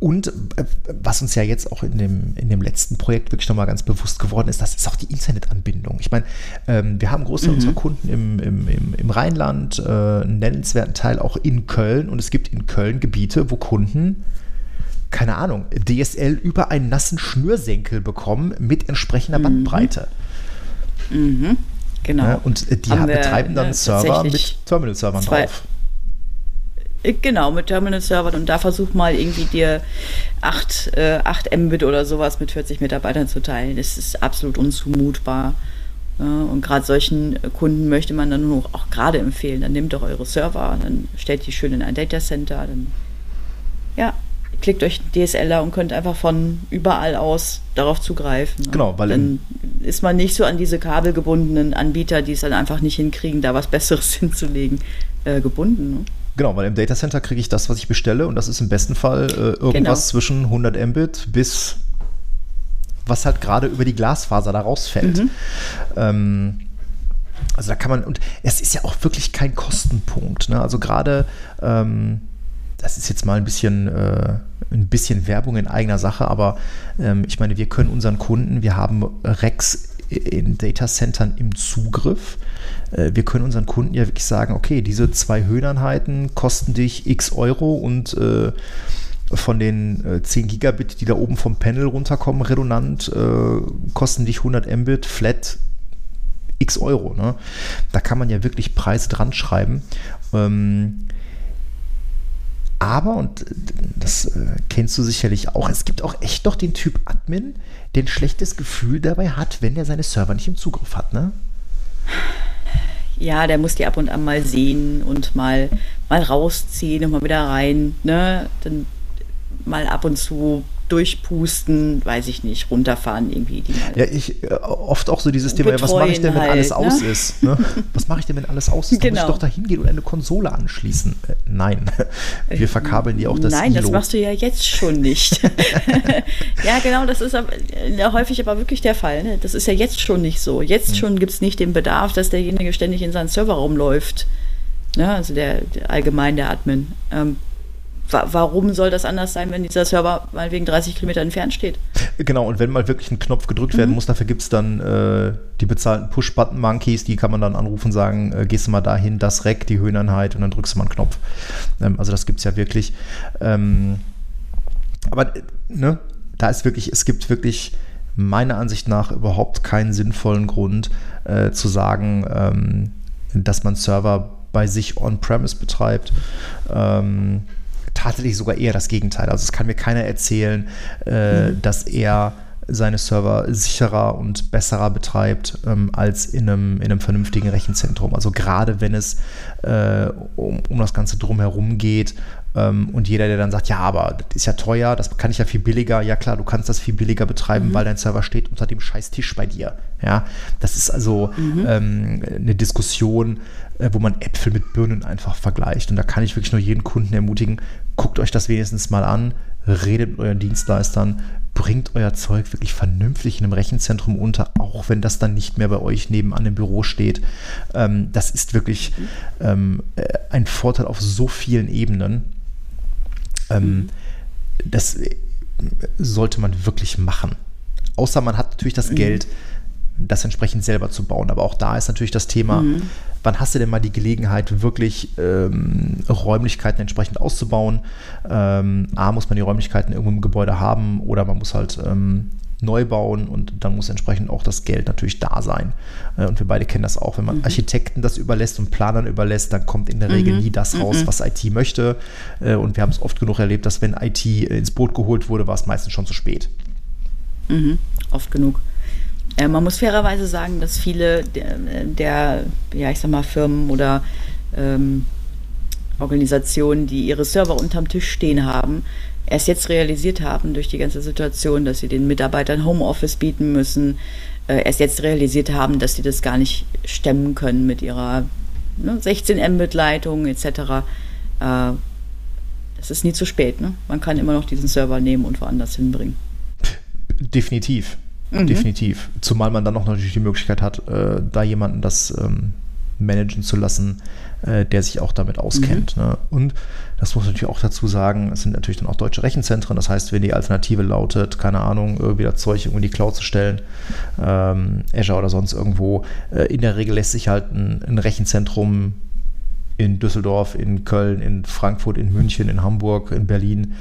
und äh, was uns ja jetzt auch in dem, in dem letzten Projekt wirklich nochmal ganz bewusst geworden ist, das ist auch die Internetanbindung. Ich meine, ähm, wir haben Großteil mhm. unserer Kunden im, im, im, im Rheinland, äh, einen nennenswerten Teil auch in Köln und es gibt in Köln Gebiete, wo Kunden keine Ahnung, DSL über einen nassen Schnürsenkel bekommen mit entsprechender mhm. Bandbreite. Mhm. Genau. Ja, und die haben betreiben dann Server mit Terminal-Servern drauf. Äh, genau, mit Terminal-Servern und da versuch mal irgendwie dir 8, äh, 8 Mbit oder sowas mit 40 Mitarbeitern zu teilen. Das ist absolut unzumutbar. Ja, und gerade solchen Kunden möchte man dann nur auch gerade empfehlen. Dann nehmt doch eure Server, dann stellt die schön in ein Datacenter, dann ja, klickt euch DSLer und könnt einfach von überall aus darauf zugreifen. Ne? Genau, weil dann ist man nicht so an diese kabelgebundenen Anbieter, die es dann einfach nicht hinkriegen, da was Besseres (laughs) hinzulegen, äh, gebunden. Ne? Genau, weil im Datacenter kriege ich das, was ich bestelle und das ist im besten Fall äh, irgendwas genau. zwischen 100 Mbit bis was halt gerade über die Glasfaser da rausfällt. Mhm. Ähm, also da kann man, und es ist ja auch wirklich kein Kostenpunkt. Ne? Also gerade ähm, das ist jetzt mal ein bisschen, äh, ein bisschen Werbung in eigener Sache, aber ähm, ich meine, wir können unseren Kunden, wir haben Rex in Datacentern im Zugriff. Äh, wir können unseren Kunden ja wirklich sagen, okay, diese zwei Höheneinheiten kosten dich x Euro und äh, von den äh, 10 Gigabit, die da oben vom Panel runterkommen, redundant, äh, kosten dich 100 Mbit flat x Euro. Ne? Da kann man ja wirklich Preise dran schreiben. Ähm, aber, und das äh, kennst du sicherlich auch, es gibt auch echt doch den Typ Admin, der ein schlechtes Gefühl dabei hat, wenn er seine Server nicht im Zugriff hat, ne? Ja, der muss die ab und an mal sehen und mal, mal rausziehen und mal wieder rein, ne? Dann mal ab und zu durchpusten, weiß ich nicht, runterfahren irgendwie. Die ja, ich äh, oft auch so dieses Thema, ja, was mache ich denn, wenn halt, alles ne? aus ist? Ne? (laughs) Was mache ich denn, wenn alles aus ist? Dann genau. muss ich doch da hingehen und eine Konsole anschließen. Äh, nein, wir verkabeln die auch das Nein, Silo. das machst du ja jetzt schon nicht. (laughs) (laughs) ja, genau, das ist aber, äh, häufig aber wirklich der Fall. Ne? Das ist ja jetzt schon nicht so. Jetzt hm. schon gibt es nicht den Bedarf, dass derjenige ständig in seinen Server rumläuft. Ne? Also der, der allgemein der Admin. Ähm, warum soll das anders sein, wenn dieser Server mal wegen 30 Kilometer entfernt steht? Genau, und wenn mal wirklich ein Knopf gedrückt mhm. werden muss, dafür gibt es dann äh, die bezahlten Push-Button-Monkeys, die kann man dann anrufen und sagen, äh, gehst du mal dahin, das Rack, die Höheneinheit und dann drückst du mal einen Knopf. Ähm, also das gibt es ja wirklich. Ähm, aber ne, da ist wirklich, es gibt wirklich meiner Ansicht nach überhaupt keinen sinnvollen Grund äh, zu sagen, ähm, dass man Server bei sich on-premise betreibt. Ähm, tatsächlich sogar eher das Gegenteil. Also es kann mir keiner erzählen, äh, mhm. dass er seine Server sicherer und besserer betreibt ähm, als in einem, in einem vernünftigen Rechenzentrum. Also gerade wenn es äh, um, um das Ganze drumherum geht und jeder, der dann sagt, ja, aber das ist ja teuer, das kann ich ja viel billiger. Ja klar, du kannst das viel billiger betreiben, mhm. weil dein Server steht unter dem scheiß Tisch bei dir. Ja, das ist also mhm. ähm, eine Diskussion, äh, wo man Äpfel mit Birnen einfach vergleicht. Und da kann ich wirklich nur jeden Kunden ermutigen, guckt euch das wenigstens mal an, redet mit euren Dienstleistern, bringt euer Zeug wirklich vernünftig in einem Rechenzentrum unter, auch wenn das dann nicht mehr bei euch nebenan im Büro steht. Ähm, das ist wirklich ähm, äh, ein Vorteil auf so vielen Ebenen. Ähm, mhm. Das äh, sollte man wirklich machen. Außer man hat natürlich das mhm. Geld, das entsprechend selber zu bauen. Aber auch da ist natürlich das Thema, mhm. wann hast du denn mal die Gelegenheit, wirklich ähm, Räumlichkeiten entsprechend auszubauen? Ähm, A, muss man die Räumlichkeiten irgendwo im Gebäude haben oder man muss halt ähm, neu bauen und dann muss entsprechend auch das Geld natürlich da sein. Äh, und wir beide kennen das auch, wenn man mhm. Architekten das überlässt und Planern überlässt, dann kommt in der Regel mhm. nie das raus, mhm. was IT möchte. Äh, und wir haben es oft genug erlebt, dass wenn IT ins Boot geholt wurde, war es meistens schon zu spät. Mhm. Oft genug. Äh, man muss fairerweise sagen, dass viele der, der ja, ich sag mal, Firmen oder ähm, Organisationen, die ihre Server unterm Tisch stehen haben, erst jetzt realisiert haben durch die ganze Situation, dass sie den Mitarbeitern Homeoffice bieten müssen, äh, erst jetzt realisiert haben, dass sie das gar nicht stemmen können mit ihrer ne, 16 Mbit-Leitung etc. Äh, es ist nie zu spät. Ne? Man kann immer noch diesen Server nehmen und woanders hinbringen. Definitiv. Mhm. Definitiv. Zumal man dann noch natürlich die Möglichkeit hat, äh, da jemanden das ähm, managen zu lassen, äh, der sich auch damit auskennt. Mhm. Ne? Und das muss natürlich auch dazu sagen, es sind natürlich dann auch deutsche Rechenzentren. Das heißt, wenn die Alternative lautet, keine Ahnung, irgendwie das Zeug irgendwo in die Cloud zu stellen, ähm, Azure oder sonst irgendwo, äh, in der Regel lässt sich halt ein, ein Rechenzentrum in Düsseldorf, in Köln, in Frankfurt, in München, in Hamburg, in Berlin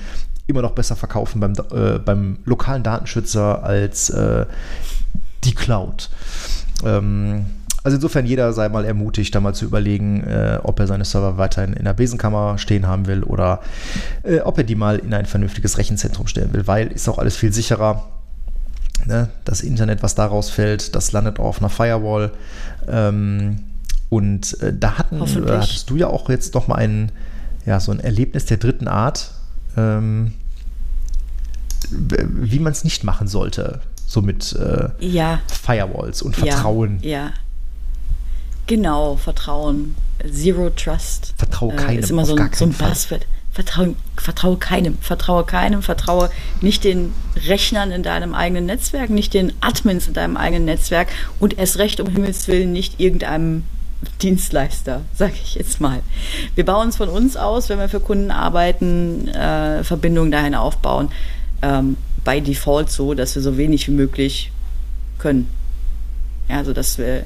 immer noch besser verkaufen beim, äh, beim lokalen Datenschützer als äh, die Cloud. Ähm, also insofern jeder sei mal ermutigt, da mal zu überlegen, äh, ob er seine Server weiterhin in der Besenkammer stehen haben will oder äh, ob er die mal in ein vernünftiges Rechenzentrum stellen will, weil ist auch alles viel sicherer. Ne? Das Internet, was daraus fällt, das landet auch auf einer Firewall. Ähm, und äh, da hatten, hattest du ja auch jetzt noch mal ein, ja, so ein Erlebnis der dritten Art ähm, wie man es nicht machen sollte. So mit äh, ja. Firewalls und Vertrauen. Ja, ja. Genau, Vertrauen. Zero Trust. Vertraue äh, keinem. Äh, ist immer so ein, so ein Buzzword. Vertraue, vertraue keinem, vertraue keinem, vertraue nicht den Rechnern in deinem eigenen Netzwerk, nicht den Admins in deinem eigenen Netzwerk und erst recht um Himmels Willen nicht irgendeinem Dienstleister, sage ich jetzt mal. Wir bauen es von uns aus, wenn wir für Kunden arbeiten, äh, Verbindungen dahin aufbauen, ähm, bei Default so, dass wir so wenig wie möglich können. Ja, also dass wir,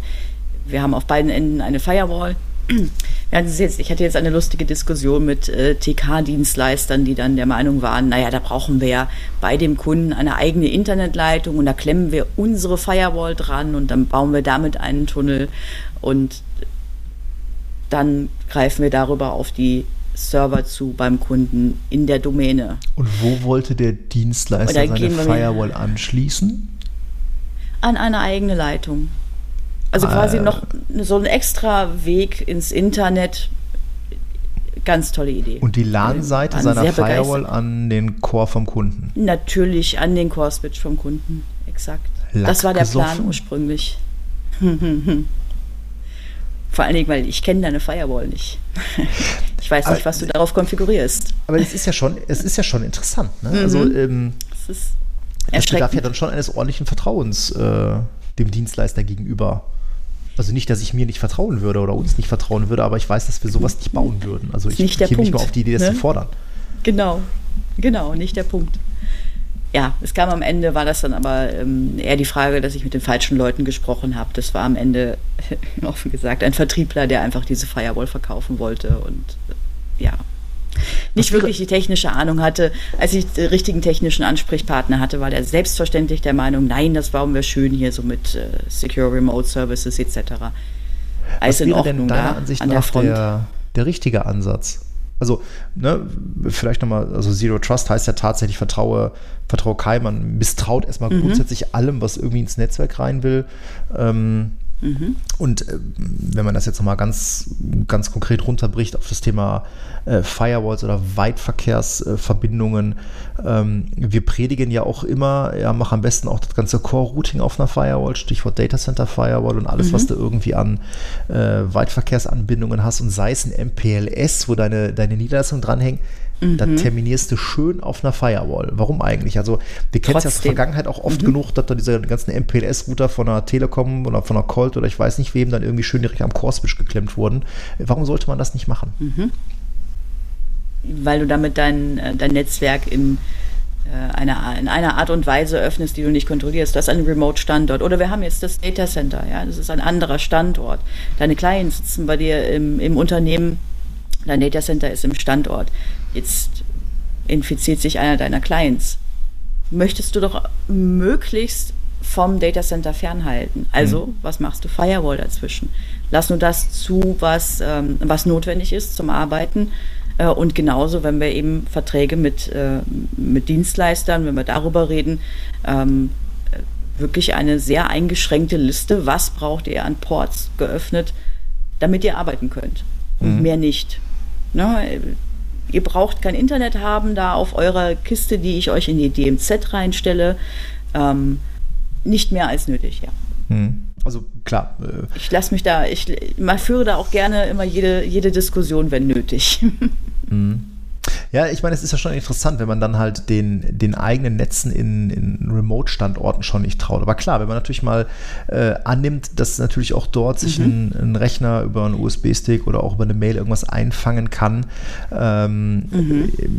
wir haben auf beiden Enden eine Firewall. (clears throat) Jetzt, ich hatte jetzt eine lustige Diskussion mit äh, TK-Dienstleistern, die dann der Meinung waren, naja, da brauchen wir ja bei dem Kunden eine eigene Internetleitung und da klemmen wir unsere Firewall dran und dann bauen wir damit einen Tunnel und dann greifen wir darüber auf die Server zu beim Kunden in der Domäne. Und wo wollte der Dienstleister seine Firewall anschließen? An eine eigene Leitung. Also quasi noch so ein extra Weg ins Internet ganz tolle Idee. Und die LAN-Seite seiner Firewall an den Core vom Kunden. Natürlich an den Core-Switch vom Kunden. Exakt. Lack das war der Plan gesoffen. ursprünglich. (laughs) Vor allen Dingen, weil ich kenne deine Firewall nicht. (laughs) Ich weiß nicht, Aber- was du darauf konfigurierst. Aber es ist ja schon, es ist ja schon interessant. Ne? Also ähm, Das ist das bedarf ja dann schon eines ordentlichen Vertrauens äh, dem Dienstleister gegenüber. Also nicht, dass ich mir nicht vertrauen würde oder uns nicht vertrauen würde, aber ich weiß, dass wir sowas nicht bauen würden. Also ich nicht der käme nicht mal auf die Idee, das ne? zu fordern. Genau, genau, nicht der Punkt. Ja, es kam am Ende, war das dann aber ähm, eher die Frage, dass ich mit den falschen Leuten gesprochen habe. Das war am Ende, (laughs) offen gesagt, ein Vertriebler, der einfach diese Firewall verkaufen wollte und äh, ja, nicht wirklich die technische Ahnung hatte. Als ich den richtigen technischen Ansprechpartner hatte, war der selbstverständlich der Meinung, nein, das bauen wir schön hier so mit äh, Secure Remote Services etc. Was Alles in wäre denn Ordnung deiner da Ansicht an der nach Front. der, der richtige Ansatz? Also, ne, vielleicht nochmal, also Zero Trust heißt ja tatsächlich, vertraue, vertraue keinem, man misstraut erstmal Mhm. grundsätzlich allem, was irgendwie ins Netzwerk rein will. Ähm, Mhm. Und äh, wenn man das jetzt nochmal ganz, ganz konkret runterbricht auf das Thema äh, Firewalls oder Weitverkehrsverbindungen, ähm, wir predigen ja auch immer, ja, mach am besten auch das ganze Core-Routing auf einer Firewall, Stichwort Data Center Firewall und alles, was du irgendwie an äh, Weitverkehrsanbindungen hast und sei es ein MPLS, wo deine, deine Niederlassung dranhängt, da terminierst du schön auf einer Firewall. Warum eigentlich? Also, wir kennen es ja aus der. Vergangenheit auch oft genug, dass da diese ganzen MPLS-Router von einer Telekom oder von einer Colt oder ich weiß nicht wem dann irgendwie schön direkt am Core-Switch geklemmt wurden. Warum sollte man das nicht machen? weil du damit dein, äh, dein Netzwerk in, äh, einer, in einer Art und Weise öffnest, die du nicht kontrollierst. Das ist ein Remote-Standort. Oder wir haben jetzt das Data Center, ja, das ist ein anderer Standort. Deine Clients sitzen bei dir im, im Unternehmen, dein Data Center ist im Standort. Jetzt infiziert sich einer deiner Clients. Möchtest du doch möglichst vom Data Center fernhalten. Also, was machst du? Firewall dazwischen. Lass nur das zu, was, ähm, was notwendig ist zum Arbeiten. Äh, und genauso, wenn wir eben Verträge mit, äh, mit Dienstleistern, wenn wir darüber reden, ähm, äh, wirklich eine sehr eingeschränkte Liste, was braucht ihr an Ports geöffnet, damit ihr arbeiten könnt. Und mehr nicht. Ne? Ihr braucht kein Internet haben da auf eurer Kiste, die ich euch in die DMZ reinstelle. Ähm, nicht mehr als nötig, ja. Hm. Also klar, äh, Ich lasse mich da, ich man führe da auch gerne immer jede, jede Diskussion, wenn nötig. (laughs) Ja, ich meine, es ist ja schon interessant, wenn man dann halt den, den eigenen Netzen in, in Remote-Standorten schon nicht traut. Aber klar, wenn man natürlich mal äh, annimmt, dass natürlich auch dort sich ein, ein Rechner über einen USB-Stick oder auch über eine Mail irgendwas einfangen kann, ähm,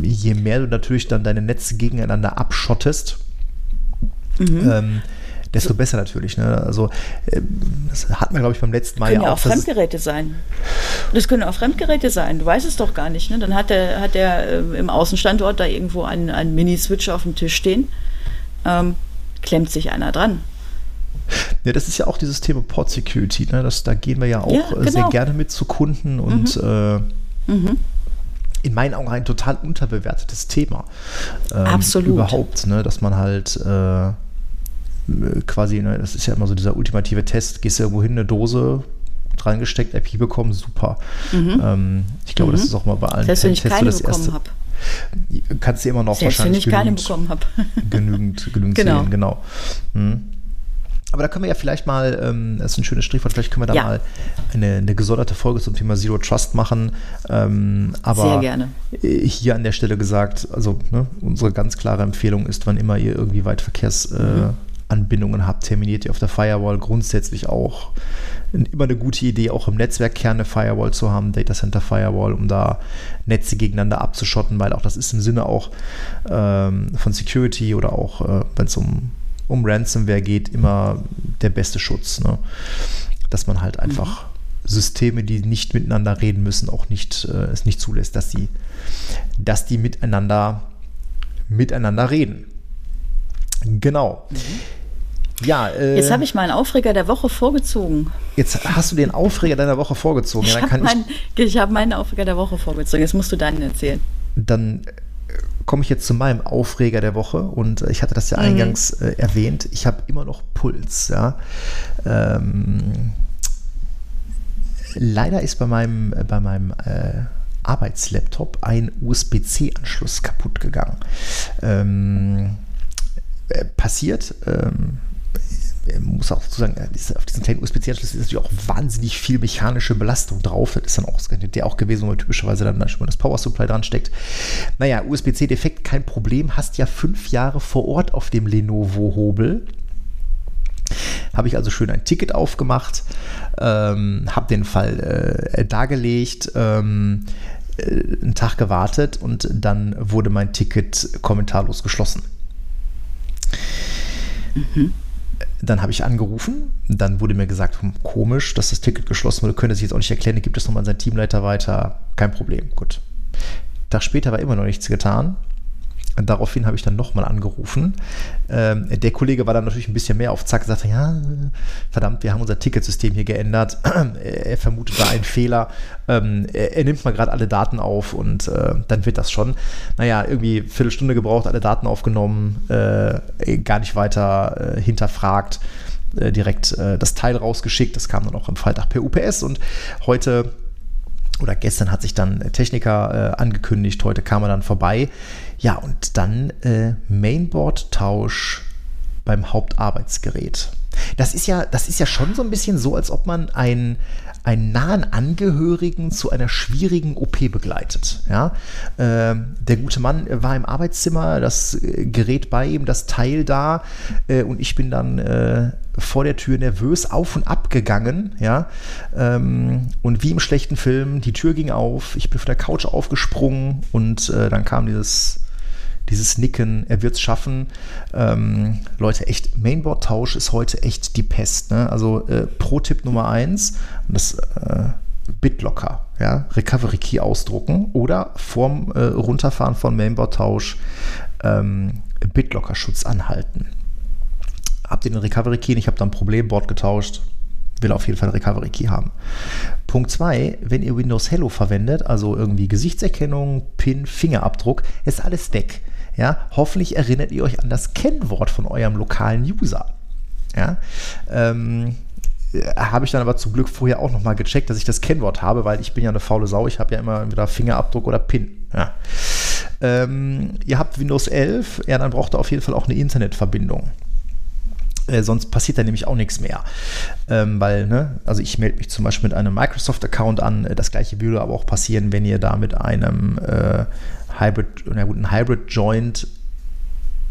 je mehr du natürlich dann deine Netze gegeneinander abschottest, ähm, desto besser natürlich. Ne? Also, ähm, das hat man, glaube ich, beim letzten Mal können ja ja auch. auch dass es- Fremdgeräte sein. Das können auch Fremdgeräte sein. Du weißt es doch gar nicht. Ne? Dann hat der, hat der äh, im Außenstandort da irgendwo einen, einen Mini-Switch auf dem Tisch stehen. Ähm, klemmt sich einer dran. Ja, das ist ja auch dieses Thema Port Security. Ne? Das, da gehen wir ja auch Ja, äh, sehr genau. gerne mit zu Kunden und äh, in meinen Augen ein total unterbewertetes Thema. Ähm, Absolut. Überhaupt, ne? dass man halt äh, quasi, ne, das ist ja immer so dieser ultimative Test, gehst du irgendwo hin, eine Dose reingesteckt, IP bekommen, super. Ähm, ich glaube, das ist auch mal bei allen Selbst wenn ich keine das bekommen habe. Kannst du immer noch Selbst wenn wahrscheinlich ich keine genügend- bekommen habe. (laughs) genügend, genügend Genau. sehen, genau. Mhm. Aber da können wir ja vielleicht mal, ähm, das ist ein schönes Strichwort, vielleicht können wir da Ja. mal eine, eine gesonderte Folge zum Thema Zero Trust machen. Ähm, aber Sehr gerne. äh, hier an der Stelle gesagt, also ne, unsere ganz klare Empfehlung ist, wann immer ihr irgendwie Weitverkehrsanbindungen äh, Anbindungen habt, terminiert ihr auf der Firewall. Grundsätzlich auch immer eine gute Idee, auch im Netzwerkkern eine Firewall zu haben, Data Center Firewall, um da Netze gegeneinander abzuschotten, weil auch das ist im Sinne auch ähm, von Security oder auch, äh, wenn es um, um Ransomware geht, immer der beste Schutz. Ne? Dass man halt einfach Systeme, die nicht miteinander reden müssen, auch nicht, äh, es nicht zulässt, dass die, dass die miteinander, miteinander reden. Genau. Ja, äh, Jetzt habe ich meinen Aufreger der Woche vorgezogen. jetzt hast du den Aufreger deiner Woche vorgezogen. Ja, Ich dann habe ich hab meinen Aufreger der Woche vorgezogen. Jetzt musst du deinen erzählen. dann äh, komme ich jetzt zu meinem Aufreger der Woche und äh, ich hatte das ja eingangs äh, erwähnt. Ich habe immer noch Puls. Ja. Ähm, leider ist bei meinem, äh, bei meinem äh, Arbeitslaptop ein USB-C-Anschluss kaputt gegangen. Ähm, äh, passiert. Ähm, muss auch dazu sagen, auf diesen kleinen USB-C-Anschluss ist natürlich auch wahnsinnig viel mechanische Belastung drauf. Das ist dann auch der auch gewesen, man typischerweise dann schon mal das Power Supply dran steckt. Naja, USB-C-Defekt, kein Problem. Hast ja fünf Jahre vor Ort auf dem Lenovo-Hobel. Habe ich also schön ein Ticket aufgemacht, ähm, habe den Fall äh, dargelegt, ähm, äh, einen Tag gewartet und dann wurde mein Ticket kommentarlos geschlossen. Mhm. Dann habe ich angerufen, dann wurde mir gesagt, hm, komisch, dass das Ticket geschlossen wurde, könnte sich jetzt auch nicht erklären, gibt es nochmal an seinen Teamleiter weiter, kein Problem, gut. Tag später war immer noch nichts getan. Daraufhin habe ich dann nochmal angerufen. Ähm, der Kollege war dann natürlich ein bisschen mehr auf Zack, sagte, ja, verdammt, wir haben unser Ticketsystem hier geändert. (clears throat) er vermutet da einen Fehler. Ähm, er, er, nimmt mal gerade alle Daten auf und äh, dann wird das schon. Naja, irgendwie Viertelstunde gebraucht, alle Daten aufgenommen, äh, gar nicht weiter äh, hinterfragt, äh, direkt äh, das Teil rausgeschickt. Das kam dann auch am Freitag per UPS und heute oder gestern hat sich dann Techniker äh, angekündigt, heute kam er dann vorbei. Ja, und dann äh, Mainboard-Tausch beim Hauptarbeitsgerät. Das ist ja, das ist ja schon so ein bisschen so, als ob man ein, einen nahen Angehörigen zu einer schwierigen OP begleitet. Ja? Äh, der gute Mann war im Arbeitszimmer, das äh, Gerät bei ihm, das Teil da äh, und ich bin dann äh, vor der Tür nervös auf und ab gegangen. Ja? Ähm, und wie im schlechten Film, die Tür ging auf, ich bin von der Couch aufgesprungen und äh, dann kam dieses dieses Nicken, er wird es schaffen. Ähm, Leute, echt, Mainboard-Tausch ist heute echt die Pest. Ne? Also äh, Pro-Tipp Nummer eins, das äh, BitLocker, ja, Recovery Key ausdrucken oder vorm äh, Runterfahren von Mainboard-Tausch ähm, BitLocker-Schutz anhalten. Habt ihr den Recovery Key? Ich habe da ein Problem, Board getauscht, will auf jeden Fall Recovery Key haben. Punkt 2, wenn ihr Windows Hello verwendet, also irgendwie Gesichtserkennung, PIN, Fingerabdruck, ist alles weg. Ja, hoffentlich erinnert ihr euch an das Kennwort von eurem lokalen User. Ja, ähm, habe ich dann aber zum Glück vorher auch nochmal gecheckt, dass ich das Kennwort habe, weil ich bin ja eine faule Sau. Ich habe ja immer entweder Fingerabdruck oder PIN. Ja. Ähm, ihr habt Windows 11, ja, dann braucht ihr auf jeden Fall auch eine Internetverbindung. Äh, sonst passiert da nämlich auch nichts mehr. Ähm, weil, ne, also ich melde mich zum Beispiel mit einem Microsoft-Account an. Das gleiche würde aber auch passieren, wenn ihr da mit einem äh, Hybrid, na gut, ein Hybrid Joint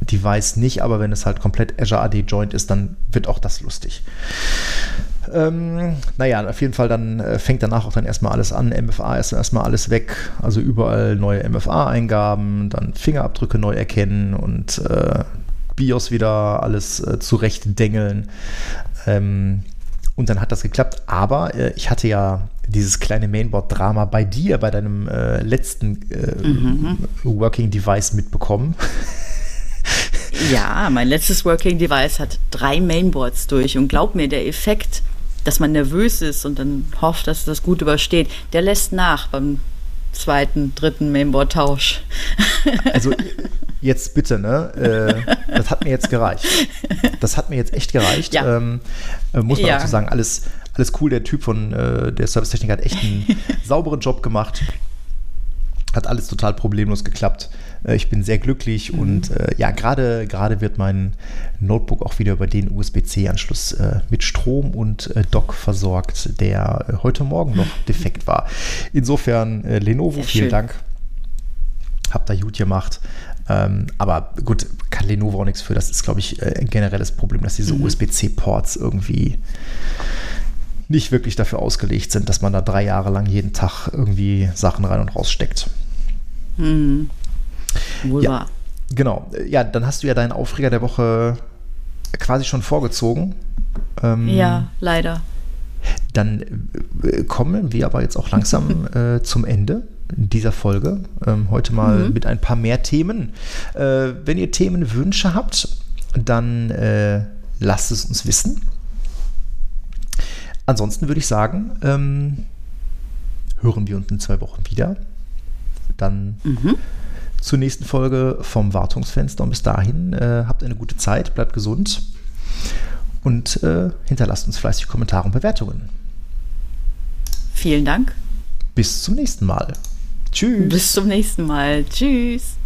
Device nicht, aber wenn es halt komplett Azure AD Joint ist, dann wird auch das lustig. Ähm, naja, auf jeden Fall dann äh, fängt danach auch dann erstmal alles an. MFA ist erstmal alles weg, also überall neue MFA-Eingaben, dann Fingerabdrücke neu erkennen und äh, BIOS wieder alles äh, zurechtdengeln. Ähm, und dann hat das geklappt. Aber äh, ich hatte ja dieses kleine Mainboard-Drama bei dir, bei deinem äh, letzten äh, mhm. Working Device mitbekommen. Ja, mein letztes Working Device hat drei Mainboards durch und glaub mir, der Effekt, dass man nervös ist und dann hofft, dass das gut übersteht, der lässt nach beim zweiten, dritten Mainboard-Tausch. Also jetzt bitte, ne? Äh, das hat mir jetzt gereicht. Das hat mir jetzt echt gereicht. Ja. Ähm, äh, muss man ja. dazu sagen, alles, alles cool. Der Typ von äh, der Servicetechnik hat echt einen (laughs) sauberen Job gemacht. Hat alles total problemlos geklappt. Äh, ich bin sehr glücklich mhm. und äh, ja, gerade gerade wird mein Notebook auch wieder über den USB-C-Anschluss äh, mit Strom und äh, Dock versorgt, der heute Morgen noch (laughs) defekt war. Insofern, Lenovo, sehr vielen schön. Dank. Habt da gut gemacht. Ähm, aber gut, kann Lenovo auch nichts für. Das ist, glaube ich, ein generelles Problem, dass diese mhm. USB-C-Ports irgendwie nicht wirklich dafür ausgelegt sind, dass man da drei Jahre lang jeden Tag irgendwie Sachen rein und raus steckt. Mhm. Wohl ja, wahr. Genau. Ja, dann hast du ja deinen Aufreger der Woche quasi schon vorgezogen. Ähm, ja, leider. Dann äh, kommen wir aber jetzt auch langsam (laughs) äh, zum Ende dieser Folge. Ähm, heute mal mhm. mit ein paar mehr Themen. Äh, wenn ihr Themenwünsche habt, dann äh, lasst es uns wissen. Ansonsten würde ich sagen, ähm, hören wir uns in zwei Wochen wieder. Dann mhm. zur nächsten Folge vom Wartungsfenster. Und bis dahin äh, habt eine gute Zeit, bleibt gesund und äh, hinterlasst uns fleißig Kommentare und Bewertungen. Vielen Dank. Bis zum nächsten Mal. Tschüss. Bis zum nächsten Mal. Tschüss.